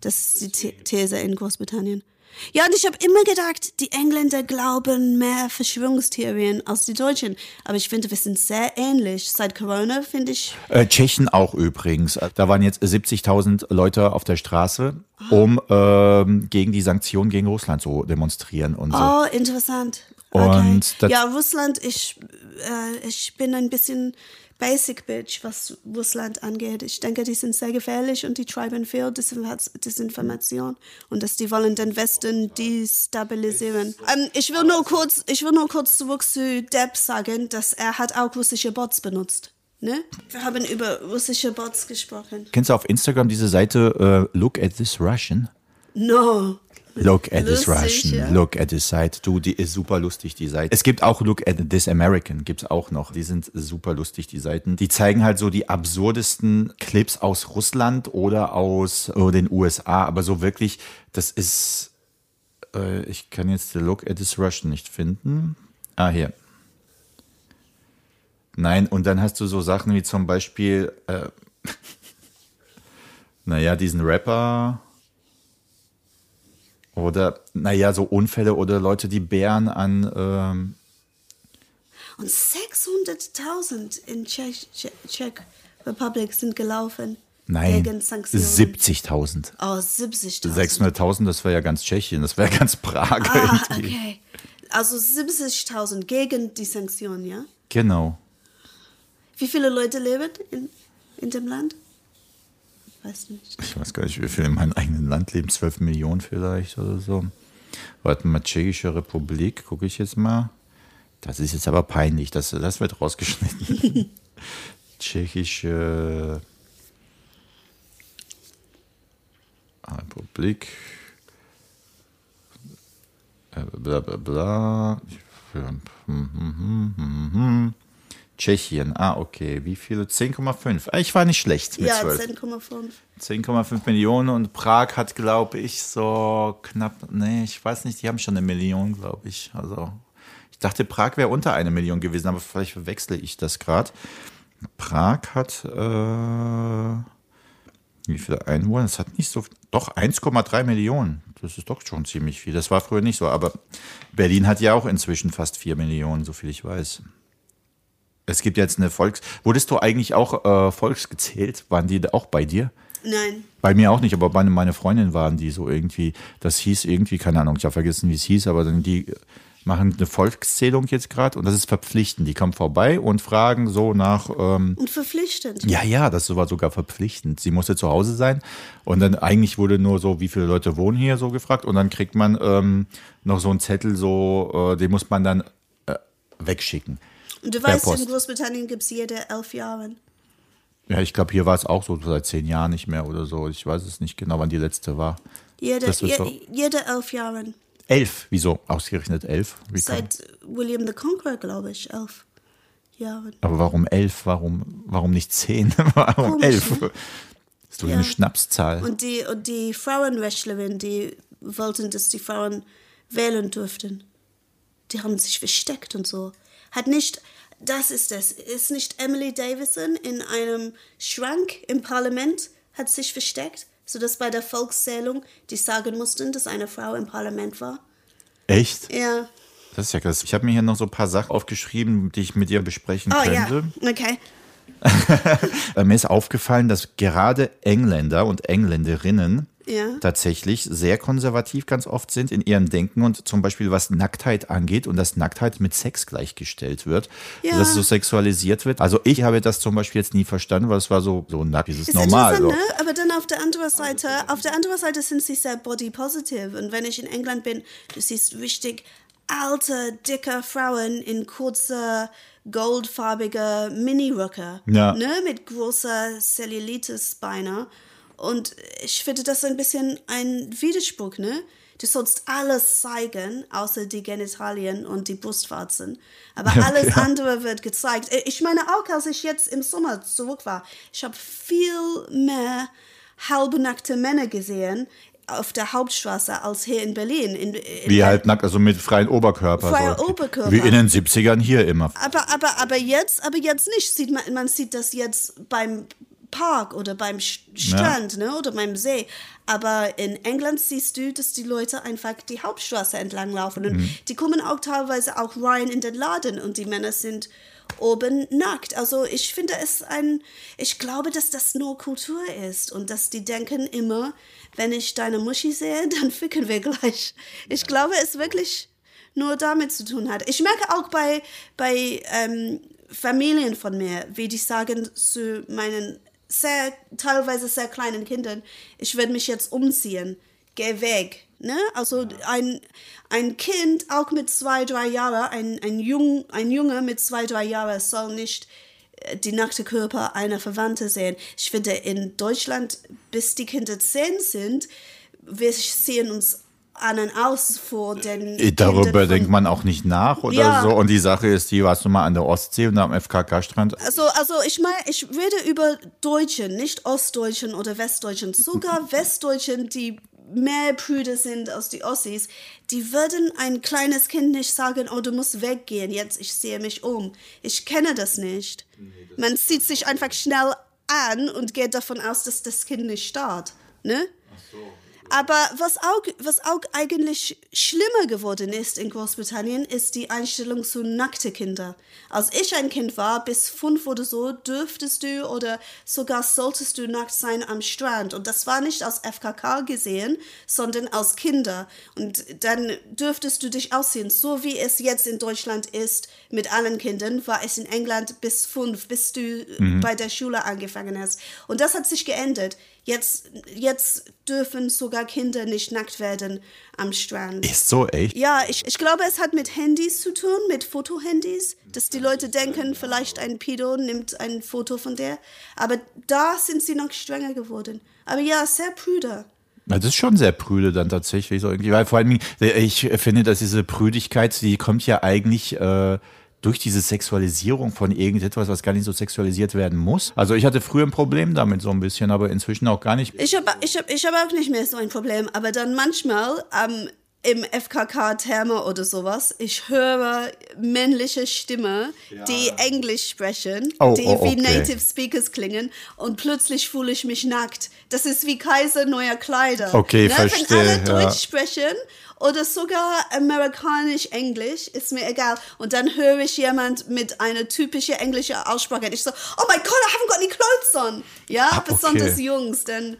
Das ist die The These in Großbritannien. Ja, und ich habe immer gedacht, die Engländer glauben mehr Verschwörungstheorien als die Deutschen. Aber ich finde, wir sind sehr ähnlich. Seit Corona finde ich. Äh, Tschechen auch übrigens. Da waren jetzt 70.000 Leute auf der Straße, um ähm, gegen die Sanktionen gegen Russland zu demonstrieren und so. Oh, interessant. Und das- ja, Russland, ich, äh, ich bin ein bisschen Basic Bitch, was Russland angeht. Ich denke, die sind sehr gefährlich und die treiben viel Disinformation und dass die wollen den Westen destabilisieren. Ähm, ich will nur kurz, ich will nur kurz zurück zu Depp sagen, dass er hat auch russische Bots benutzt. Ne? Wir haben über russische Bots gesprochen. Kennst du auf Instagram diese Seite äh, Look at this Russian? No. Look at this Russian, ja. look at this site. Du, die ist super lustig, die Seite. Es gibt auch Look at this American, gibt's auch noch. Die sind super lustig, die Seiten. Die zeigen halt so die absurdesten Clips aus Russland oder aus äh, den USA. Aber so wirklich, das ist, äh, ich kann jetzt Look at this Russian nicht finden. Ah, hier. Nein, und dann hast du so Sachen wie zum Beispiel, äh, naja, diesen Rapper oder, naja, so Unfälle oder Leute, die Bären an, ähm, Und 600.000 in Czech, Czech, Republic sind gelaufen nein, gegen Sanktionen. 70.000. Oh, 70.000. 600.000, das wäre ja ganz Tschechien, das wäre ganz Prag Ah, irgendwie. okay. Also 70.000 gegen die Sanktionen, ja? Genau. Wie viele Leute leben in, in dem Land? Weiß nicht. Ich weiß gar nicht, wie viele in meinem eigenen Land leben. 12 Millionen vielleicht oder so. Warte mal, Tschechische Republik, gucke ich jetzt mal. Das ist jetzt aber peinlich, das, das wird rausgeschnitten. Tschechische Republik. Äh, Bla bla bla. Hm, hm, hm, hm, hm. Tschechien, ah, okay. Wie viele? 10,5. Ah, Ich war nicht schlecht mit Ja, 12. 10,5. 10,5 Millionen und Prag hat, glaube ich, so knapp, nee, ich weiß nicht, die haben schon eine Million, glaube ich. Also, ich dachte, Prag wäre unter eine Million gewesen, aber vielleicht verwechsle ich das gerade. Prag hat, äh, wie viele Einwohner? Es hat nicht so, doch 1,3 Millionen. Das ist doch schon ziemlich viel. Das war früher nicht so, aber Berlin hat ja auch inzwischen fast 4 Millionen, so viel ich weiß. Es gibt jetzt eine Volks. Wurdest du eigentlich auch äh, volksgezählt? Waren die auch bei dir? Nein. Bei mir auch nicht, aber meine, meine Freundin waren die so irgendwie, das hieß irgendwie, keine Ahnung, ich habe vergessen, wie es hieß, aber dann die machen eine Volkszählung jetzt gerade und das ist verpflichtend. Die kommen vorbei und fragen so nach, ähm, Und verpflichtend. ja, ja, das war sogar verpflichtend. Sie musste zu Hause sein und dann eigentlich wurde nur so, wie viele Leute wohnen hier so gefragt und dann kriegt man ähm, noch so einen Zettel, so, äh, den muss man dann äh, wegschicken. Und du Per weißt, in. Großbritannien gibt es jede elf Jahre. Ja, ich glaube, hier war es auch so seit zehn Jahren nicht mehr oder so. Ich weiß es nicht genau, wann die letzte war. Jede, je, so. jede elf Jahre. Elf. Wieso? Ausgerechnet elf? Wie kann- Seit William the Conqueror, glaube ich, elf Jahre. Aber warum elf? Warum, warum nicht zehn? warum Komisch, elf? ne? ist doch Ja. eine Schnapszahl. Und die, und die Frauenrechtlerinnen, die wollten, dass die Frauen wählen durften. Die haben sich versteckt und so. Hat nicht, das ist es, ist nicht Emily Davison in einem Schrank im Parlament, hat sich versteckt, sodass bei der Volkszählung die sagen mussten, dass eine Frau im Parlament war. Echt? Ja. Das ist ja krass. Ich habe mir hier noch so ein paar Sachen aufgeschrieben, die ich mit dir besprechen Oh könnte. ja, okay. Äh, Mir ist aufgefallen, dass gerade Engländer und Engländerinnen Ja. tatsächlich sehr konservativ ganz oft sind in ihrem Denken und zum Beispiel was Nacktheit angeht und dass Nacktheit mit Sex gleichgestellt wird, Ja. dass es so sexualisiert wird. Also ich habe das zum Beispiel jetzt nie verstanden, weil es war so, so nackt, ist, Ist normal. Ne? Aber dann auf der anderen Seite, auf der anderen Seite sind sie sehr body positive. Und wenn ich in England bin, du siehst richtig alte, dicke Frauen in kurzer, goldfarbiger Miniröcke. Ja. Ne? Mit großer Cellulitis-Beine. Und ich finde das ein bisschen ein Widerspruch, ne? Du sollst alles zeigen, außer die Genitalien und die Brustwarzen. Aber alles andere wird gezeigt. Äh, Ich meine, auch als ich jetzt im Sommer zurück war, ich habe viel mehr halbnackte Männer gesehen auf der Hauptstraße als hier in Berlin. In, in Wie halt nackt, also mit freiem Oberkörper. Freier so. Oberkörper. Wie in den 70ern hier immer. aber, aber, aber jetzt, aber jetzt nicht. Sieht man, man sieht das jetzt beim Park oder beim Strand ne, oder beim See. Aber in England siehst du, dass die Leute einfach die Hauptstraße entlang laufen. Und die kommen auch teilweise auch rein in den Laden und die Männer sind oben nackt. Also ich finde es ein, ich glaube, dass das nur Kultur ist und dass die denken immer, wenn ich deine Muschi sehe, dann ficken wir gleich. Ich glaube, es wirklich nur damit zu tun hat. Ich merke auch bei, bei ähm, Familien von mir, wie die sagen zu meinen sehr, teilweise sehr kleinen Kindern, ich werde mich jetzt umziehen, geh weg. Ne? Also ein, ein Kind, auch mit zwei, drei Jahren, ein, ein, Jung, ein Junge mit zwei, drei Jahren soll nicht äh, die nackte Körper einer Verwandte sehen. Ich finde, in Deutschland, bis die Kinder zehn sind, wir sehen uns an und aus vor den Äh, Darüber denkt man auch nicht nach oder Ja. so. Und die Sache ist, die warst du mal an der Ostsee und am FKK-Strand. Also, also ich meine, ich rede über Deutschen, nicht Ostdeutschen oder Westdeutschen. Sogar Westdeutschen, die mehr Brüder sind als die Ossis, die würden ein kleines Kind nicht sagen, oh, du musst weggehen, jetzt ich sehe mich um. Ich kenne das nicht. Man zieht sich einfach schnell an und geht davon aus, dass das Kind nicht starrt. Ne? Aber was auch, was auch eigentlich schlimmer geworden ist in Großbritannien, ist die Einstellung zu nackte Kinder. Als ich ein Kind war, bis fünf oder so, dürftest du oder sogar solltest du nackt sein am Strand. Und das war nicht als FKK gesehen, sondern als Kinder. Und dann dürftest du dich ausziehen. So wie es jetzt in Deutschland ist mit allen Kindern, war es in England bis fünf, bis du bei der Schule angefangen hast. Und das hat sich geändert. Jetzt, jetzt dürfen sogar Kinder nicht nackt werden am Strand. Ist so echt? Ja, ich, ich glaube, es hat mit Handys zu tun, mit Fotohandys, dass die Leute denken, vielleicht ein Pedo nimmt ein Foto von der. Aber da sind sie noch strenger geworden. Aber ja, sehr prüder. Das ist schon sehr prüde dann tatsächlich so irgendwie, weil vor allem, ich finde, dass diese Prüdigkeit, die kommt ja eigentlich äh, durch diese Sexualisierung von irgendetwas, was gar nicht so sexualisiert werden muss. Also ich hatte früher ein Problem damit so ein bisschen, aber inzwischen auch gar nicht. Ich habe ich hab, ich hab auch nicht mehr so ein Problem, aber dann manchmal ähm, im FKK-Therme oder sowas, ich höre männliche Stimme, die Englisch sprechen, Oh, die oh, wie okay. Native Speakers klingen und plötzlich fühle ich mich nackt. Das ist wie Kaiser neuer Kleider. Okay, ne? Wenn verstehe, alle ja. Deutsch sprechen oder sogar amerikanisch-englisch, ist mir egal. Und dann höre ich jemand mit einer typischen englischen Aussprache. Und ich so, oh my God, I haven't got any clothes on. Ja, Ah, okay. besonders Jungs, denn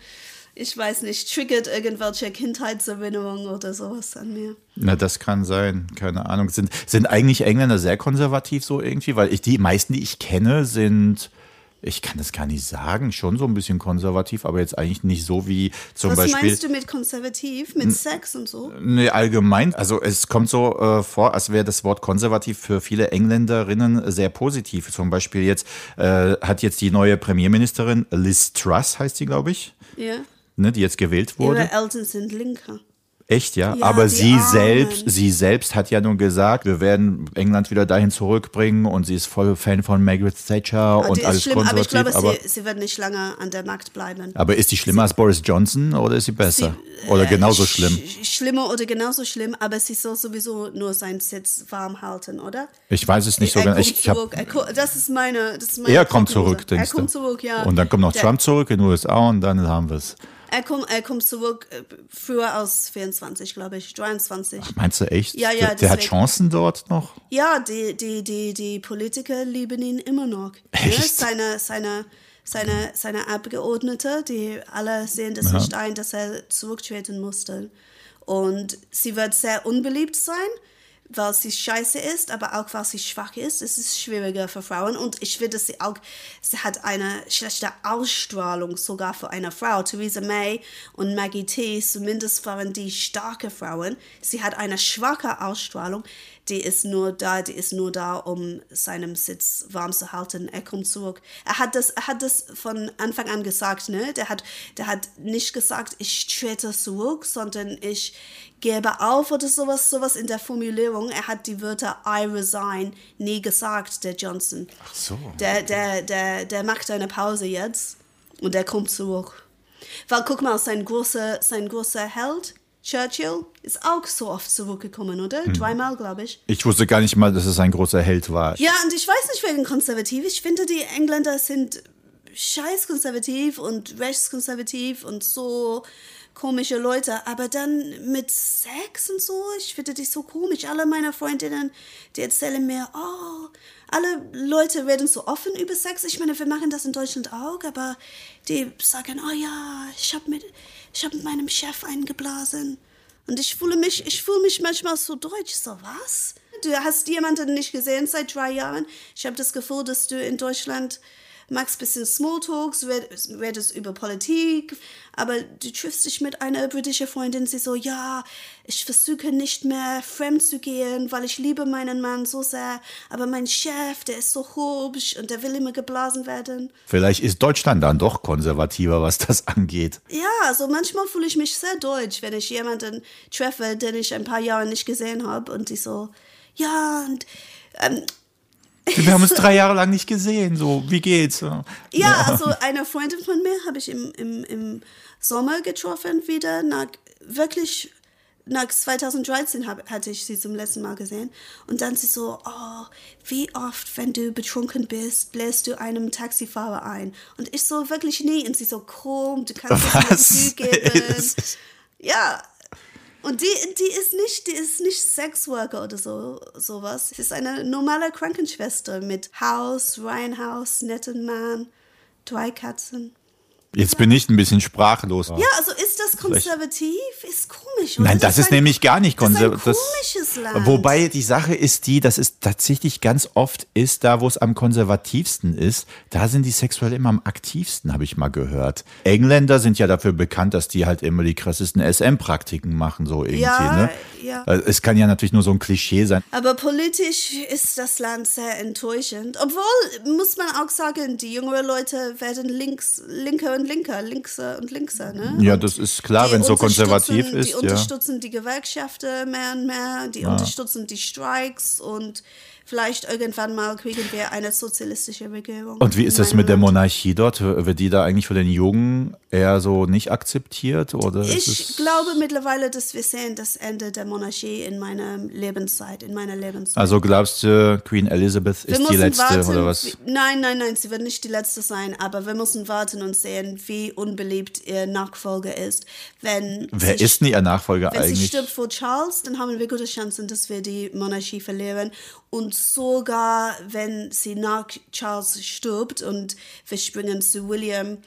ich weiß nicht, triggert irgendwelche Kindheitserinnerungen oder sowas an mir. Na, das kann sein, keine Ahnung. Sind, sind eigentlich Engländer sehr konservativ so irgendwie? Weil ich, die meisten, die ich kenne, sind, ich kann das gar nicht sagen, schon so ein bisschen konservativ, aber jetzt eigentlich nicht so wie zum Was Beispiel. meinst du mit konservativ, mit Sex und so? Nee, allgemein. Also es kommt so äh, vor, als wäre das Wort konservativ für viele Engländerinnen sehr positiv. Zum Beispiel jetzt äh, hat jetzt die neue Premierministerin Liz Truss, heißt sie, glaube ich, Ja. ne, die jetzt gewählt wurde. Ihre Eltern sind linker. Echt, ja. Ja, Aber sie Armen. selbst, sie selbst hat ja nun gesagt, wir werden England wieder dahin zurückbringen und sie ist voll Fan von Margaret Thatcher Aber und ist alles schlimm, aber ich konservativ. glaube, Aber, sie, sie wird nicht lange an der Macht bleiben. aber ist die schlimmer als Boris Johnson oder ist sie besser? oder genauso Sch- schlimm? Schlimmer oder genauso schlimm, aber sie soll sowieso nur seinen Sitz warm halten, oder? Ich weiß es nicht so er genau. kommt Ich, ich hab. Er das ist meine. Das ist meine er kommt Prognose. zurück, denkst Er kommt zurück, ja. Und dann kommt noch Der- Trump zurück in den USA und dann haben wir es. Er kommt, er kommt zurück äh, früher aus 24, glaube ich, 23. Meinst du echt? Ja, ja, der, der hat. Chancen dort noch? Ja, die, die, die, die Politiker lieben ihn immer noch. Ne? Echt? Seine, seine, seine, seine Abgeordnete, die alle sehen das nicht ein, dass er zurücktreten musste. Und sie wird sehr unbeliebt sein, weil sie scheiße ist, aber auch weil sie schwach ist. Es ist schwieriger für Frauen. Und ich finde, sie auch, sie hat eine schlechte Ausstrahlung sogar für eine Frau. Theresa May und Maggie T, zumindest waren die starke Frauen. Sie hat eine schwache Ausstrahlung. Die ist nur da, die ist nur da, um seinen Sitz warm zu halten. Er kommt zurück. Er hat das, er hat das von Anfang an gesagt, ne? Der hat, der hat nicht gesagt, ich trete zurück, sondern ich gebe auf oder sowas, sowas in der Formulierung. Er hat die Wörter I resign nie gesagt, der Johnson. Ach so. Der, der, der, der macht eine Pause jetzt und der kommt zurück. Weil guck mal, sein großer, sein großer Held, Churchill, ist auch so oft zurückgekommen, oder? Dreimal, glaube ich. Ich wusste gar nicht mal, dass es ein großer Held war. Ja, und ich weiß nicht wegen konservativ. Ich finde, die Engländer sind scheiß konservativ und rechtskonservativ und so komische Leute. Aber dann mit Sex und so, ich finde die so komisch. Alle meine Freundinnen, die erzählen mir, oh, alle Leute reden so offen über Sex. Ich meine, wir machen das in Deutschland auch, aber die sagen, oh ja, ich habe mit, ich hab mit meinem Chef eingeblasen. Und ich fühle mich, ich fühle mich manchmal so deutsch. So, was? Du hast jemanden nicht gesehen seit drei Jahren. Ich habe das Gefühl, dass du in Deutschland magst ein bisschen Smalltalks, red- redest über Politik, aber du triffst dich mit einer britischen Freundin, sie so, ja, ich versuche nicht mehr fremd zu gehen, weil ich liebe meinen Mann so sehr, aber mein Chef, der ist so hübsch und der will immer geblasen werden. Vielleicht ist Deutschland dann doch konservativer, was das angeht. Ja, also manchmal fühle ich mich sehr deutsch, wenn ich jemanden treffe, den ich ein paar Jahre nicht gesehen habe und die so, ja, und ähm, Wir haben uns drei Jahre lang nicht gesehen. So, wie geht's? Ja, also eine Freundin von mir habe ich im, im, im Sommer getroffen wieder. Nach, wirklich nach 2013 hab, hatte ich sie zum letzten Mal gesehen. Und dann sie so, oh, wie oft, wenn du betrunken bist, bläst du einem Taxifahrer ein. Und ich so, wirklich nie. Und sie so, komm, du kannst es mir. Ist- Ja. Und die, die ist nicht, die ist nicht Sexworker oder so sowas. Sie ist eine normale Krankenschwester mit Haus, Reihenhaus, netten Mann, zwei Katzen. Jetzt bin ich ein bisschen sprachlos. Ja, also ist das konservativ? Ist komisch. Oder? Nein, das ist ein- nämlich gar nicht das ist ein konservativ. komisches Land. Wobei die Sache ist die, dass es tatsächlich ganz oft ist, da wo es am konservativsten ist, da sind die sexuell immer am aktivsten, habe ich mal gehört. Engländer sind ja dafür bekannt, dass die halt immer die krassesten SM-Praktiken machen, so irgendwie. Ja, ne? ja. Also Es kann ja natürlich nur so ein Klischee sein. Aber politisch ist das Land sehr enttäuschend. Obwohl, muss man auch sagen, die jüngeren Leute werden links, linker und linker, linkser und linkser. Ne? Ja, das ist klar, wenn es so konservativ ist. Die ja. unterstützen die Gewerkschaften mehr und mehr, die unterstützen die Streiks und vielleicht irgendwann mal kriegen wir eine sozialistische Regierung. Und wie ist das mit der. Monarchie dort? Wird die da eigentlich von den Jungen eher so nicht akzeptiert? Oder Ich glaube mittlerweile, dass wir sehen das Ende der Monarchie in meiner Lebenszeit, in meiner Lebenszeit. also glaubst du, Queen Elizabeth Wir ist die letzte warten, oder was? Nein, nein, nein, sie wird nicht die letzte sein, aber wir müssen warten und sehen, wie unbeliebt ihr Nachfolger ist. Wenn Wer sie ist denn ihr Nachfolger Wenn sie eigentlich? stirbt vor Charles, dann haben wir gute Chancen, dass wir die Monarchie verlieren. Und sogar wenn sie nach Charles stirbt und wir springen zu William,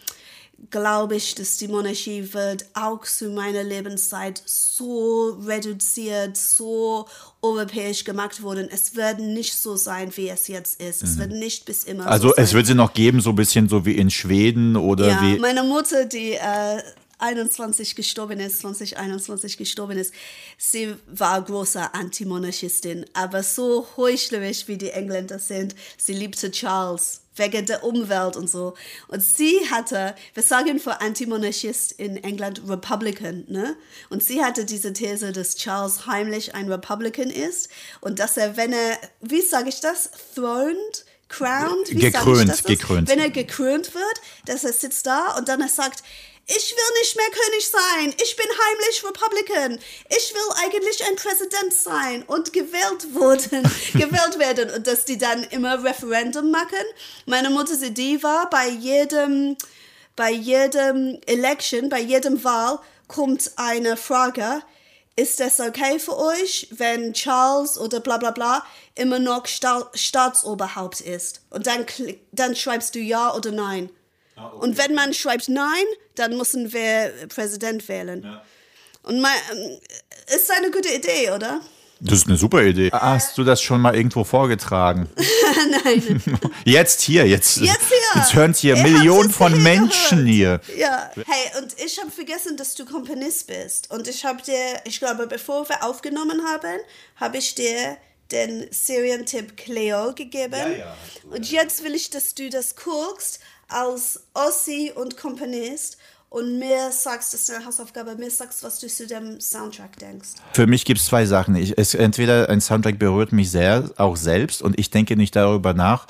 glaube ich, dass die Monarchie wird auch zu meiner Lebenszeit so reduziert, so europäisch gemacht worden. Es wird nicht so sein, wie es jetzt ist. Es wird nicht bis immer Mhm. Also so sein. es wird sie noch geben, so ein bisschen so wie in Schweden oder Ja, wie. meine Mutter, die äh, 21 gestorben ist, 2021 gestorben ist, sie war große Antimonarchistin, aber so heuchlerisch wie die Engländer sind. Sie liebte Charles wegen der Umwelt und so. Und sie hatte, wir sagen für Antimonarchist in England Republican, ne? Und sie hatte diese These, dass Charles heimlich ein Republican ist und dass er, wenn er, wie sage ich das, throned, crowned, wie sag ich Gekrönt, das? gekrönt. Wenn er gekrönt wird, dass er sitzt da und dann er sagt, ich will nicht mehr König sein, ich bin heimlich Republican, ich will eigentlich ein Präsident sein und gewählt wurden, gewählt werden und dass die dann immer Referendum machen. Meine Mutter, sie die war bei jedem, bei jedem Election, bei jedem Wahl kommt eine Frage, ist es okay für euch, wenn Charles oder bla bla bla immer noch Sta Staatsoberhaupt ist? Und dann, dann schreibst du ja oder nein. Und wenn man schreibt nein, dann müssen wir Präsident wählen. Und mein, ähm, ist eine gute Idee, oder? Das ist eine super Idee. Hast du das schon mal irgendwo vorgetragen? nein. Jetzt hier, jetzt. Jetzt hier. Jetzt hören hier Ihr habt's Millionen von hier Menschen hier. Ja. Hey, und ich habe vergessen, dass du Komponist bist. Und ich habe dir, ich glaube, bevor wir aufgenommen haben, habe ich dir den Serientipp Cleo gegeben. Und jetzt will ich, dass du das guckst als Ossi und Komponist und mir sagst, das ist eine Hausaufgabe, mir sagst, was du zu dem Soundtrack denkst. Für mich gibt es zwei Sachen. Ich, es, entweder ein Soundtrack berührt mich sehr, auch selbst, und ich denke nicht darüber nach.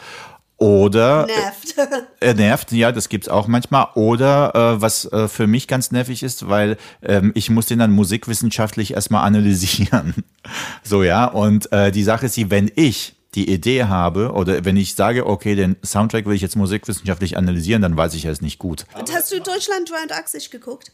Oder Nervt. er nervt, ja, das gibt's auch manchmal. Oder äh, was äh, für mich ganz nervig ist, weil ähm, ich muss den dann musikwissenschaftlich erstmal analysieren. so ja. Und äh, die Sache ist die, wenn ich die Idee habe oder wenn ich sage, okay, den Soundtrack will ich jetzt musikwissenschaftlich analysieren, dann weiß ich, er ist nicht gut. und hast du Deutschland 83 geguckt?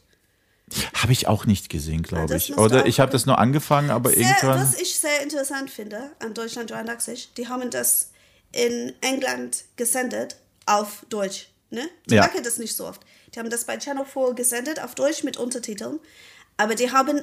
Habe ich auch nicht gesehen, glaube das ich. Oder ich habe das nur angefangen, aber Sehr, irgendwann. was ich sehr interessant finde an Deutschland 83, die haben das in England gesendet auf Deutsch. Ne? Die Ja. machen das nicht so oft. Die haben das bei Channel 4 gesendet auf Deutsch mit Untertiteln. Aber die haben,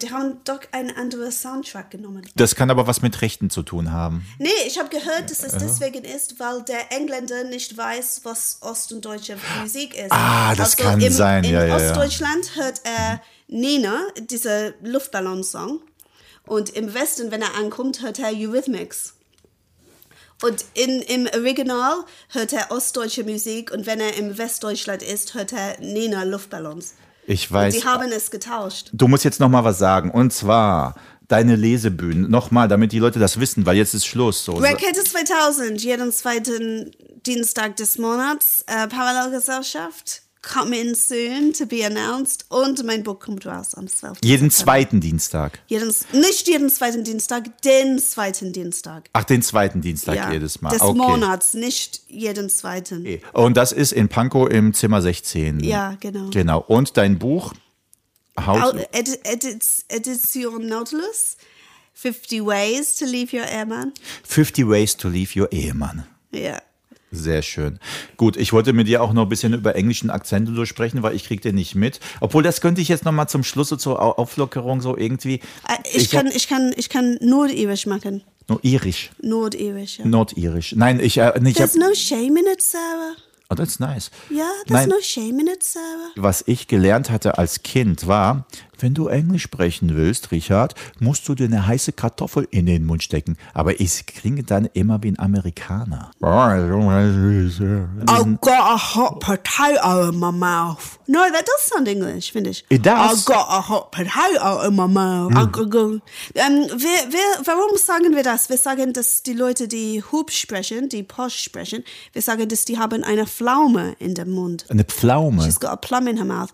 die haben doch einen anderen Soundtrack genommen. Das kann aber was mit Rechten zu tun haben. Nee, ich habe gehört, dass es deswegen ist, weil der Engländer nicht weiß, was Ost- und deutsche Musik ist. Ah, das kann im, sein, in ja, ja. Ostdeutschland hört er Nina, dieser Luftballonsong. Und im Westen, wenn er ankommt, hört er Eurythmics. Und in, im Original hört er ostdeutsche Musik und wenn er im Westdeutschland ist, hört er Nina Luftballons. Ich Und weiß. die haben es getauscht. Du musst jetzt noch mal was sagen. Und zwar deine Lesebühnen. Nochmal, damit die Leute das wissen, weil jetzt ist Schluss. So. Rakete 2000, jeden zweiten Dienstag des Monats. Äh, Parallelgesellschaft, coming soon to be announced. Und mein Buch kommt raus am 12. Jeden zweiten Dienstag. Jeden, nicht jeden zweiten Dienstag, den zweiten Dienstag. Ach, den zweiten Dienstag jedes Mal. Des okay. Monats, nicht jeden zweiten. Okay. Und das ist in Pankow im Zimmer 16. Ja, genau. Genau. Und dein Buch? How edi edits, Edition Nautilus. 50 Ways to Leave Your Airman. 50 Ways to Leave Your Ehemann. Ja. Sehr schön. Gut, ich wollte mit dir auch noch ein bisschen über englischen Akzente durchsprechen, weil ich krieg den nicht mit. Obwohl, das könnte ich jetzt noch mal zum Schluss so zur Au- Auflockerung so irgendwie. Äh, Ich, hab kann, ich, kann, ich kann Nordirisch machen. nur irisch, Nordirisch, ja. nordirisch. Nein, ich äh, nicht. There's no shame in it, Sarah. oh, that's nice. Ja, there's Nein. no shame in it, Sarah. Was ich gelernt hatte als Kind war, wenn du Englisch sprechen willst, Richard, musst du dir eine heiße Kartoffel in den Mund stecken. Aber ich klinge dann immer wie ein Amerikaner. I've got a hot potato in my mouth. No, that does sound English, finde ich. It does. I've got a hot potato in my mouth. Go. Ähm, wir, wir, warum sagen wir das? Wir sagen, dass die Leute, die Hub sprechen, die Posh sprechen, wir sagen, dass die haben eine Pflaume in dem Mund. Eine Pflaume. She's got a plum in her mouth.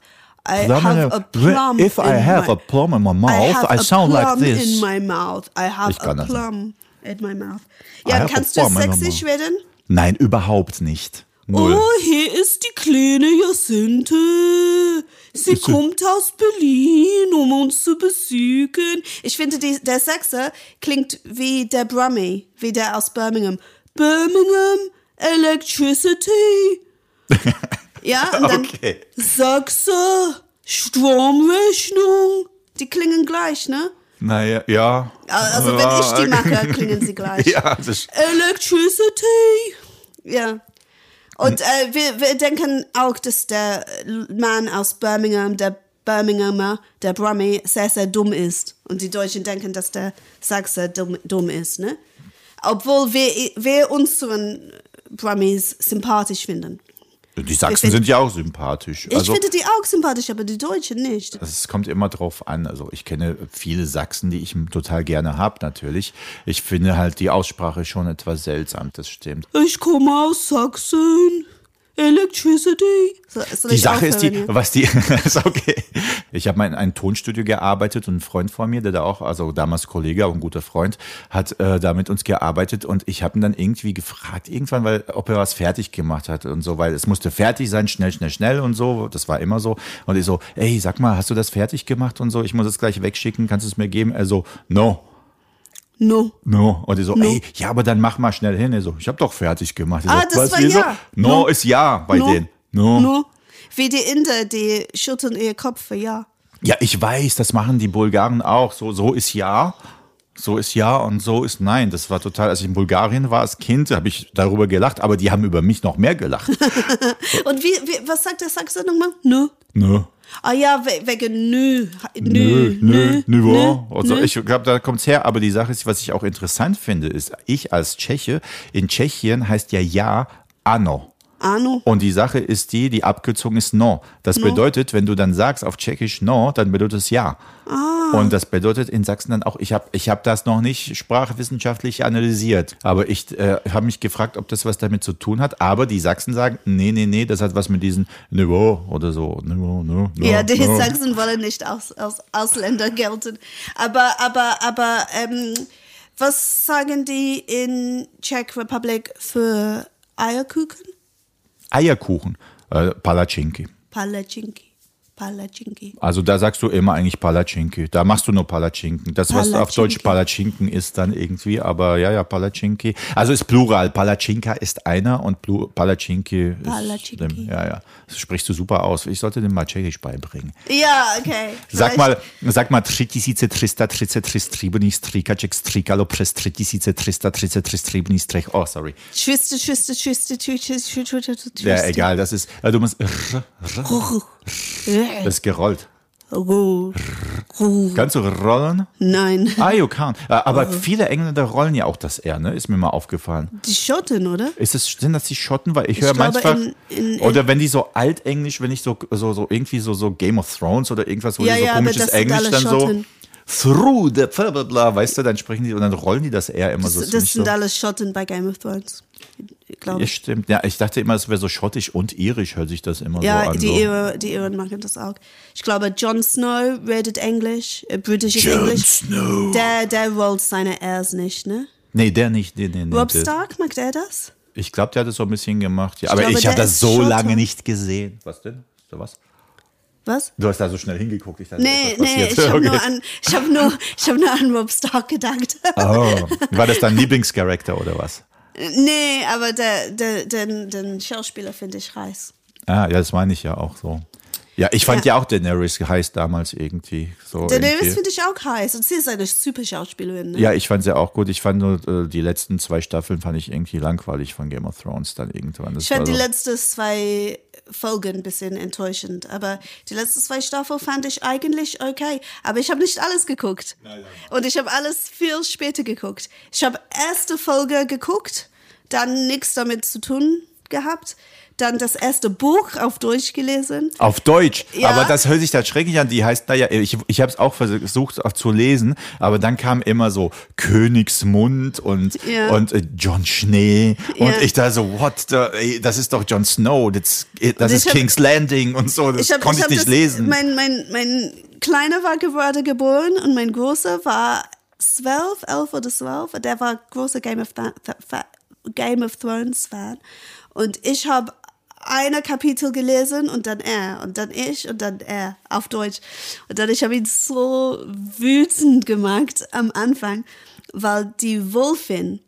I have a plum If I in have my, a plum in my I mouth, I a sound like plum this. in my mouth. I have Ich a kann das nicht. plum in my mouth. I Ja, a kannst du sächsisch werden? Nein, überhaupt nicht. Null. Oh, hier ist die kleine Jacinthe. Sie kommt aus Berlin, um uns zu besuchen. Ich finde, die, der Sechser klingt wie der Brummy, wie der aus Birmingham. Birmingham Electricity. ja, und dann Okay. Sachse, Stromrechnung. Die klingen gleich, ne? Naja, ja. Also wenn ich die mache, klingen sie gleich. Ja, das Electricity. Ja. Und äh, wir, wir denken auch, dass der Mann aus Birmingham, der Birminghamer, der Brummy, sehr, sehr dumm ist. Und die Deutschen denken, dass der Sachse dumm, dumm ist, ne? Obwohl wir, wir unseren Brummies sympathisch finden. Die Sachsen sind ja auch sympathisch. Ich Also, finde die auch sympathisch, aber die Deutschen nicht. es kommt immer drauf an. Also ich kenne viele Sachsen, die ich total gerne habe, natürlich. Ich finde halt die Aussprache schon etwas seltsam, das stimmt. Ich komme aus Sachsen. Electricity. So, soll Die Sache ist die, was die, ist okay. Ich habe mal in einem Tonstudio gearbeitet und ein Freund von mir, der da auch, also damals Kollege, auch ein guter Freund, hat äh, da mit uns gearbeitet und ich habe ihn dann irgendwie gefragt, irgendwann, weil, ob er was fertig gemacht hat und so, weil es musste fertig sein, schnell, schnell, schnell und so, das war immer so. Und ich so, ey, sag mal, hast du das fertig gemacht und so, ich muss es gleich wegschicken, kannst du es mir geben? Er so, no. No. No. Und ich so, ey, ja, aber dann mach mal schnell hin. Er so, ich habe doch fertig gemacht. Ich Ah, so, das war ja. No, No. ist ja bei No. denen. No. No. Wie die Inder, die schütteln ihr Kopf für ja. Ja, ich weiß, das machen die Bulgaren auch. So, so ist ja, so ist ja und so ist nein. Das war total, als ich in Bulgarien war als Kind, habe ich darüber gelacht, aber die haben über mich noch mehr gelacht. Und wie, wie was sagt der Sachse nochmal? Nö. Nö. Ah ja, we wegen nö. Nö, nö, nö, nö, Also nö. ich glaube, da kommt's her. Aber die Sache ist, was ich auch interessant finde, ist, ich als Tscheche, in Tschechien heißt ja ja Ano. Und die Sache ist die, die Abkürzung ist no. Das bedeutet, wenn du dann sagst auf Tschechisch no, dann bedeutet es ja. Und das bedeutet in Sachsen dann auch, ich habe ich hab das noch nicht sprachwissenschaftlich analysiert. Aber ich äh, habe mich gefragt, ob das was damit zu tun hat. Aber die Sachsen sagen, nee, nee, nee, das hat was mit diesen Niveau oder so. Niveau, no, no, Ja, die no. Sachsen wollen nicht aus, aus Ausländer gelten. Aber, aber, aber, ähm, was sagen die in Czech Republic für Eierkuchen? Eierkuchen, äh, Palatschinki. Palatschinki. Palatschinki. Also da sagst du immer eigentlich Palatschinki. Da machst du nur Palatschinken. Das, was auf Deutsch. Palatschinken ist dann irgendwie, aber ja, ja, Palatschinki. Also ist Plural. Palatschinka ist einer und Plu Palatschinki ist Palatschinki. Ja, ja. Das sprichst du super aus. Ich sollte dem mal Tschechisch beibringen. Ja, okay. Sag mal, sag mal 3333 tribuni strikaček strikalo přes 3333 tribuni strich. Oh, sorry. Schwiste, Schwiste, Schwiste, Schwiste, Schwiste, Schwiste. Ja, egal, das ist, äh, du musst, das ist gerollt. Kannst du rollen? Nein. Ah, you can. Äh, Aber viele Engländer rollen ja auch das R, ne? Ist mir mal aufgefallen. Die Schotten, oder? Ist es, sind das die Schotten? Weil ich, höre glaube, manchmal. in- in- oder wenn die so altenglisch, wenn ich so, so, so irgendwie so, so Game of Thrones oder irgendwas, wo Ja, die so ja, komisches Englisch dann Schotten. so. Through the bla bla bla, weißt du, dann sprechen die und dann rollen die das R immer so. Das, ist das nicht sind so. alles Schotten bei Game of Thrones. Ich. Ja, stimmt. Ja, ich dachte immer, es wäre so schottisch und irisch, hört sich das immer Ja, so an. die, so. Die Iren machen das auch. Ich glaube, Jon Snow redet Englisch, äh, britisches Jon Englisch. Snow. Der, der rollt seine R's nicht, ne? Nee, der nicht. Nee, nee, nee, Rob der- Stark, mag der das? Ich glaube, der hat das so ein bisschen gemacht. Ja. Ich Aber glaube, ich habe das so Schotte. lange nicht gesehen. Was denn? Da was? Was? Du hast da so schnell hingeguckt. Ich dachte, Nee, nee, ich habe Okay. nur an, ich habe nur, ich habe nur an Rob Stark gedacht. Oh, war das dein Lieblingscharakter oder was? nee, aber der, der, den, den Schauspieler finde ich heiß. Ah, ja, das meine ich ja auch so. Ja, ich fand ja, Ja. auch Daenerys heiß damals irgendwie. So Daenerys finde ich auch heiß und sie ist eine super Schauspielerin. Ne? Ja, ich fand sie auch gut. Ich fand nur äh, die letzten zwei Staffeln fand ich irgendwie langweilig von Game of Thrones dann irgendwann. Das Ich fand war die so, letzten zwei Folgen ein bisschen enttäuschend, aber die letzten zwei Staffeln fand ich eigentlich okay. Aber ich habe nicht alles geguckt. Und ich habe alles viel später geguckt. Ich habe erste Folge geguckt, dann nichts damit zu tun gehabt, dann das erste Buch auf Deutsch gelesen. Auf Deutsch. Ja. Aber das hört sich da schrecklich an. Die heißt, naja, ich, ich habe es auch versucht auch zu lesen, aber dann kam immer so Königsmund und, Ja. und äh, John Schnee. Und Ja. ich da so, what? The, das ist doch Jon Snow. Das, das ich ist hab- King's Landing und so. Das hab- konnte ich, hab nicht das, lesen. Mein, mein, mein Kleiner war gerade geboren und mein Großer war zwölf, elf oder zwölf. Der war großer Game of, Th Game of Thrones Fan. Und ich habe eine Kapitel gelesen und dann er und dann ich und dann er auf Deutsch. Und dann ich habe ihn so wütend gemacht am Anfang, weil die Wolfin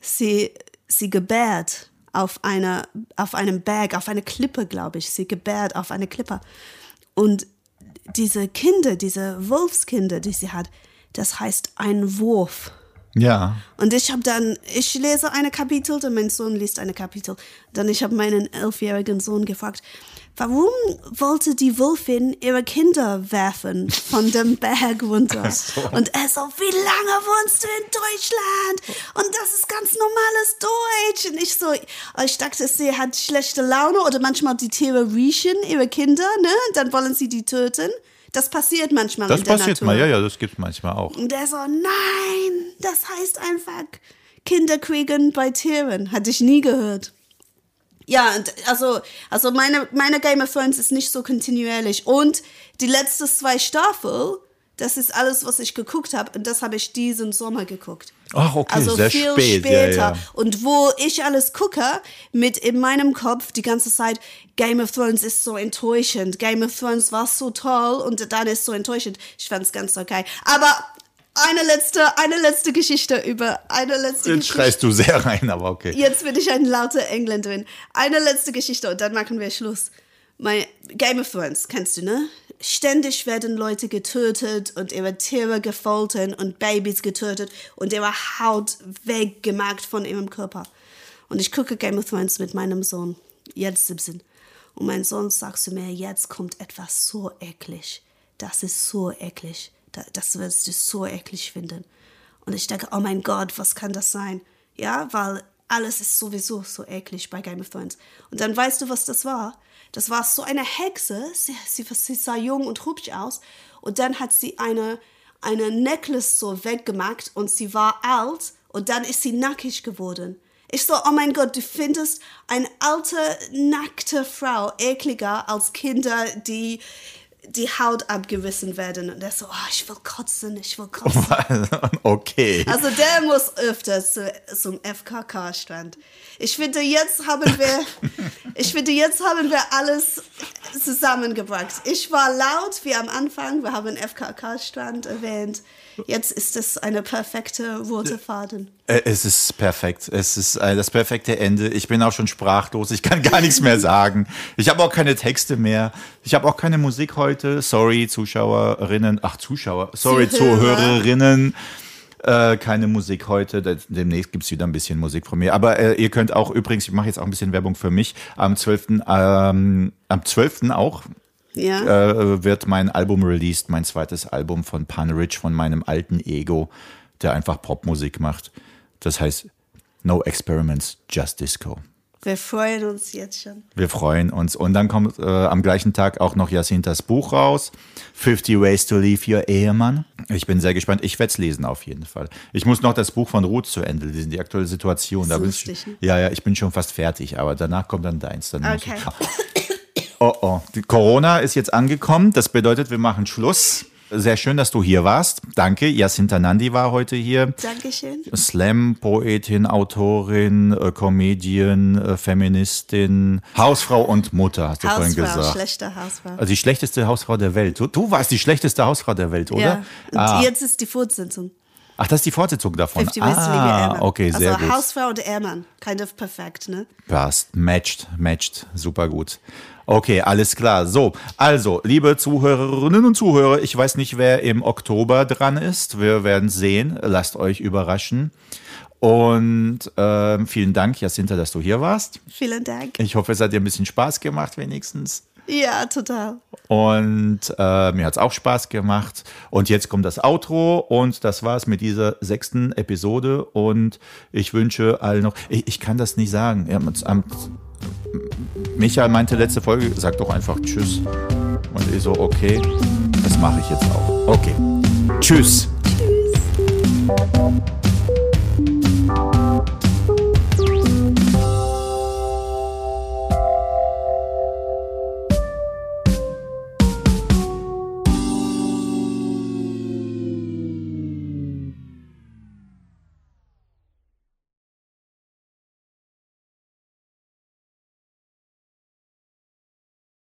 sie, sie gebärt auf, einer, auf einem Berg, auf eine Klippe, glaube ich. Sie gebärt auf eine Klippe. Und diese Kinder, diese Wolfskinder, die sie hat, das heißt ein Wurf. Ja. Und ich habe dann, ich lese eine Kapitel, dann mein Sohn liest eine Kapitel. Dann ich habe meinen elfjährigen Sohn gefragt, warum wollte die Wolfin ihre Kinder werfen von dem Berg runter? Und er so, wie lange wohnst du in Deutschland? Und das ist ganz normales Deutsch. Und ich so, ich dachte, sie hat schlechte Laune oder manchmal die Tiere riechen ihre Kinder, ne? Dann wollen sie die töten. Das passiert manchmal Das in der passiert Natur. mal, ja, ja, das gibt's manchmal auch. Und er so, nein, das heißt einfach Kinder kriegen bei Tieren. Hatte ich nie gehört. Ja, und also, also meine, meine Game of Thrones ist nicht so kontinuierlich. Und die letzten zwei Staffeln, das ist alles, was ich geguckt habe. Und das habe ich diesen Sommer geguckt. Ach, okay, also sehr viel spät, ja, später. ja. Und wo ich alles gucke, mit in meinem Kopf die ganze Zeit, Game of Thrones ist so enttäuschend. Game of Thrones war so toll und dann ist so enttäuschend. Ich fand es ganz okay. Aber eine letzte, eine letzte Geschichte über eine letzte Jetzt Geschichte. schreist du sehr rein, aber okay. Jetzt bin ich ein lauter Engländerin. Eine letzte Geschichte und dann machen wir Schluss. Mein Game of Thrones, kennst du, ne? Ständig werden Leute getötet und ihre Tiere gefoltert und Babys getötet und ihre Haut weggemacht von ihrem Körper. Und ich gucke Game of Thrones mit meinem Sohn, jetzt 17. Und mein Sohn sagt zu mir, jetzt kommt etwas so eklig. Das ist so eklig. Da- Das wirst du so eklig finden. Und ich denke, oh mein Gott, was kann das sein? Ja, weil alles ist sowieso so eklig bei Game of Thrones. Und dann weißt du, was das war? Das war so eine Hexe. Sie, sie, sie sah jung und hübsch aus. Und dann hat sie eine, eine Necklace so weggemacht und sie war alt. Und dann ist sie nackig geworden. Ich so, oh mein Gott, du findest eine alte, nackte Frau ekliger als Kinder, die die Haut abgerissen werden. Und er so, oh, ich will kotzen, ich will kotzen. okay. Also der muss öfter zu, zum FKK-Strand. Ich finde, jetzt haben wir, ich finde, jetzt haben wir alles zusammengebracht. Ich war laut wie am Anfang. Wir haben FKK-Strand erwähnt. Jetzt ist es eine perfekte rote Faden. Äh, Es ist perfekt. Es ist äh, das perfekte Ende. Ich bin auch schon sprachlos. Ich kann gar nichts mehr sagen. Ich habe auch keine Texte mehr. Ich habe auch keine Musik heute. Sorry, Zuschauerinnen. Ach, Zuschauer. Sorry, Zuhörer. Zuhörerinnen. Äh, keine Musik heute. Demnächst gibt's wieder ein bisschen Musik von mir. Aber äh, ihr könnt auch übrigens, ich mache jetzt auch ein bisschen Werbung für mich. Am 12. Ähm, am 12. auch Ja. äh, wird mein Album released, mein zweites Album von Pan Rich, von meinem alten Ego, der einfach Popmusik macht. Das heißt No Experiments, Just Disco. Wir freuen uns jetzt schon. Wir freuen uns. Und dann kommt äh, am gleichen Tag auch noch Jacintas Buch raus. 50 Ways to Leave Your Ehemann. Ich bin sehr gespannt. Ich werde es lesen auf jeden Fall. Ich muss noch das Buch von Ruth zu Ende lesen, die aktuelle Situation. Da bin ich, lustig, ne? ja, ja, ich bin schon fast fertig, aber danach kommt dann deins. Dann Okay. ich, Oh oh, die Corona ist jetzt angekommen. Das bedeutet, wir machen Schluss. Sehr schön, dass du hier warst. Danke. Jacinta Nandi war heute hier. Dankeschön. Slam-Poetin, Autorin, äh, Comedian, äh, Feministin, Hausfrau und Mutter, hast du vorhin Hausfrau, gesagt. schlechte Hausfrau. Also die schlechteste Hausfrau der Welt. Du, du warst die schlechteste Hausfrau der Welt, oder? Ja. Und Ah. jetzt ist die Fortsetzung. Ach, das ist die Fortsetzung davon. 50 Ways to Leave Your ah, okay, sehr also gut. Hausfrau und Ehemann. Kind of perfekt, ne? Passt, matcht, matcht, super gut. Okay, alles klar. So, also, liebe Zuhörerinnen und Zuhörer, ich weiß nicht, wer im Oktober dran ist. Wir werden sehen. Lasst euch überraschen. Und ähm, vielen Dank, Jacinta, dass du hier warst. Vielen Dank. Ich hoffe, es hat dir ein bisschen Spaß gemacht, wenigstens. Ja, total. Und äh, mir hat es auch Spaß gemacht. Und jetzt kommt das Outro und das war's mit dieser sechsten Episode. Und ich wünsche allen noch. Ich, ich kann das nicht sagen. Ja, am- am- Michael meinte letzte Folge, sag doch einfach Tschüss. Und ich so, okay, das mache ich jetzt auch. Okay. Tschüss. Tschüss.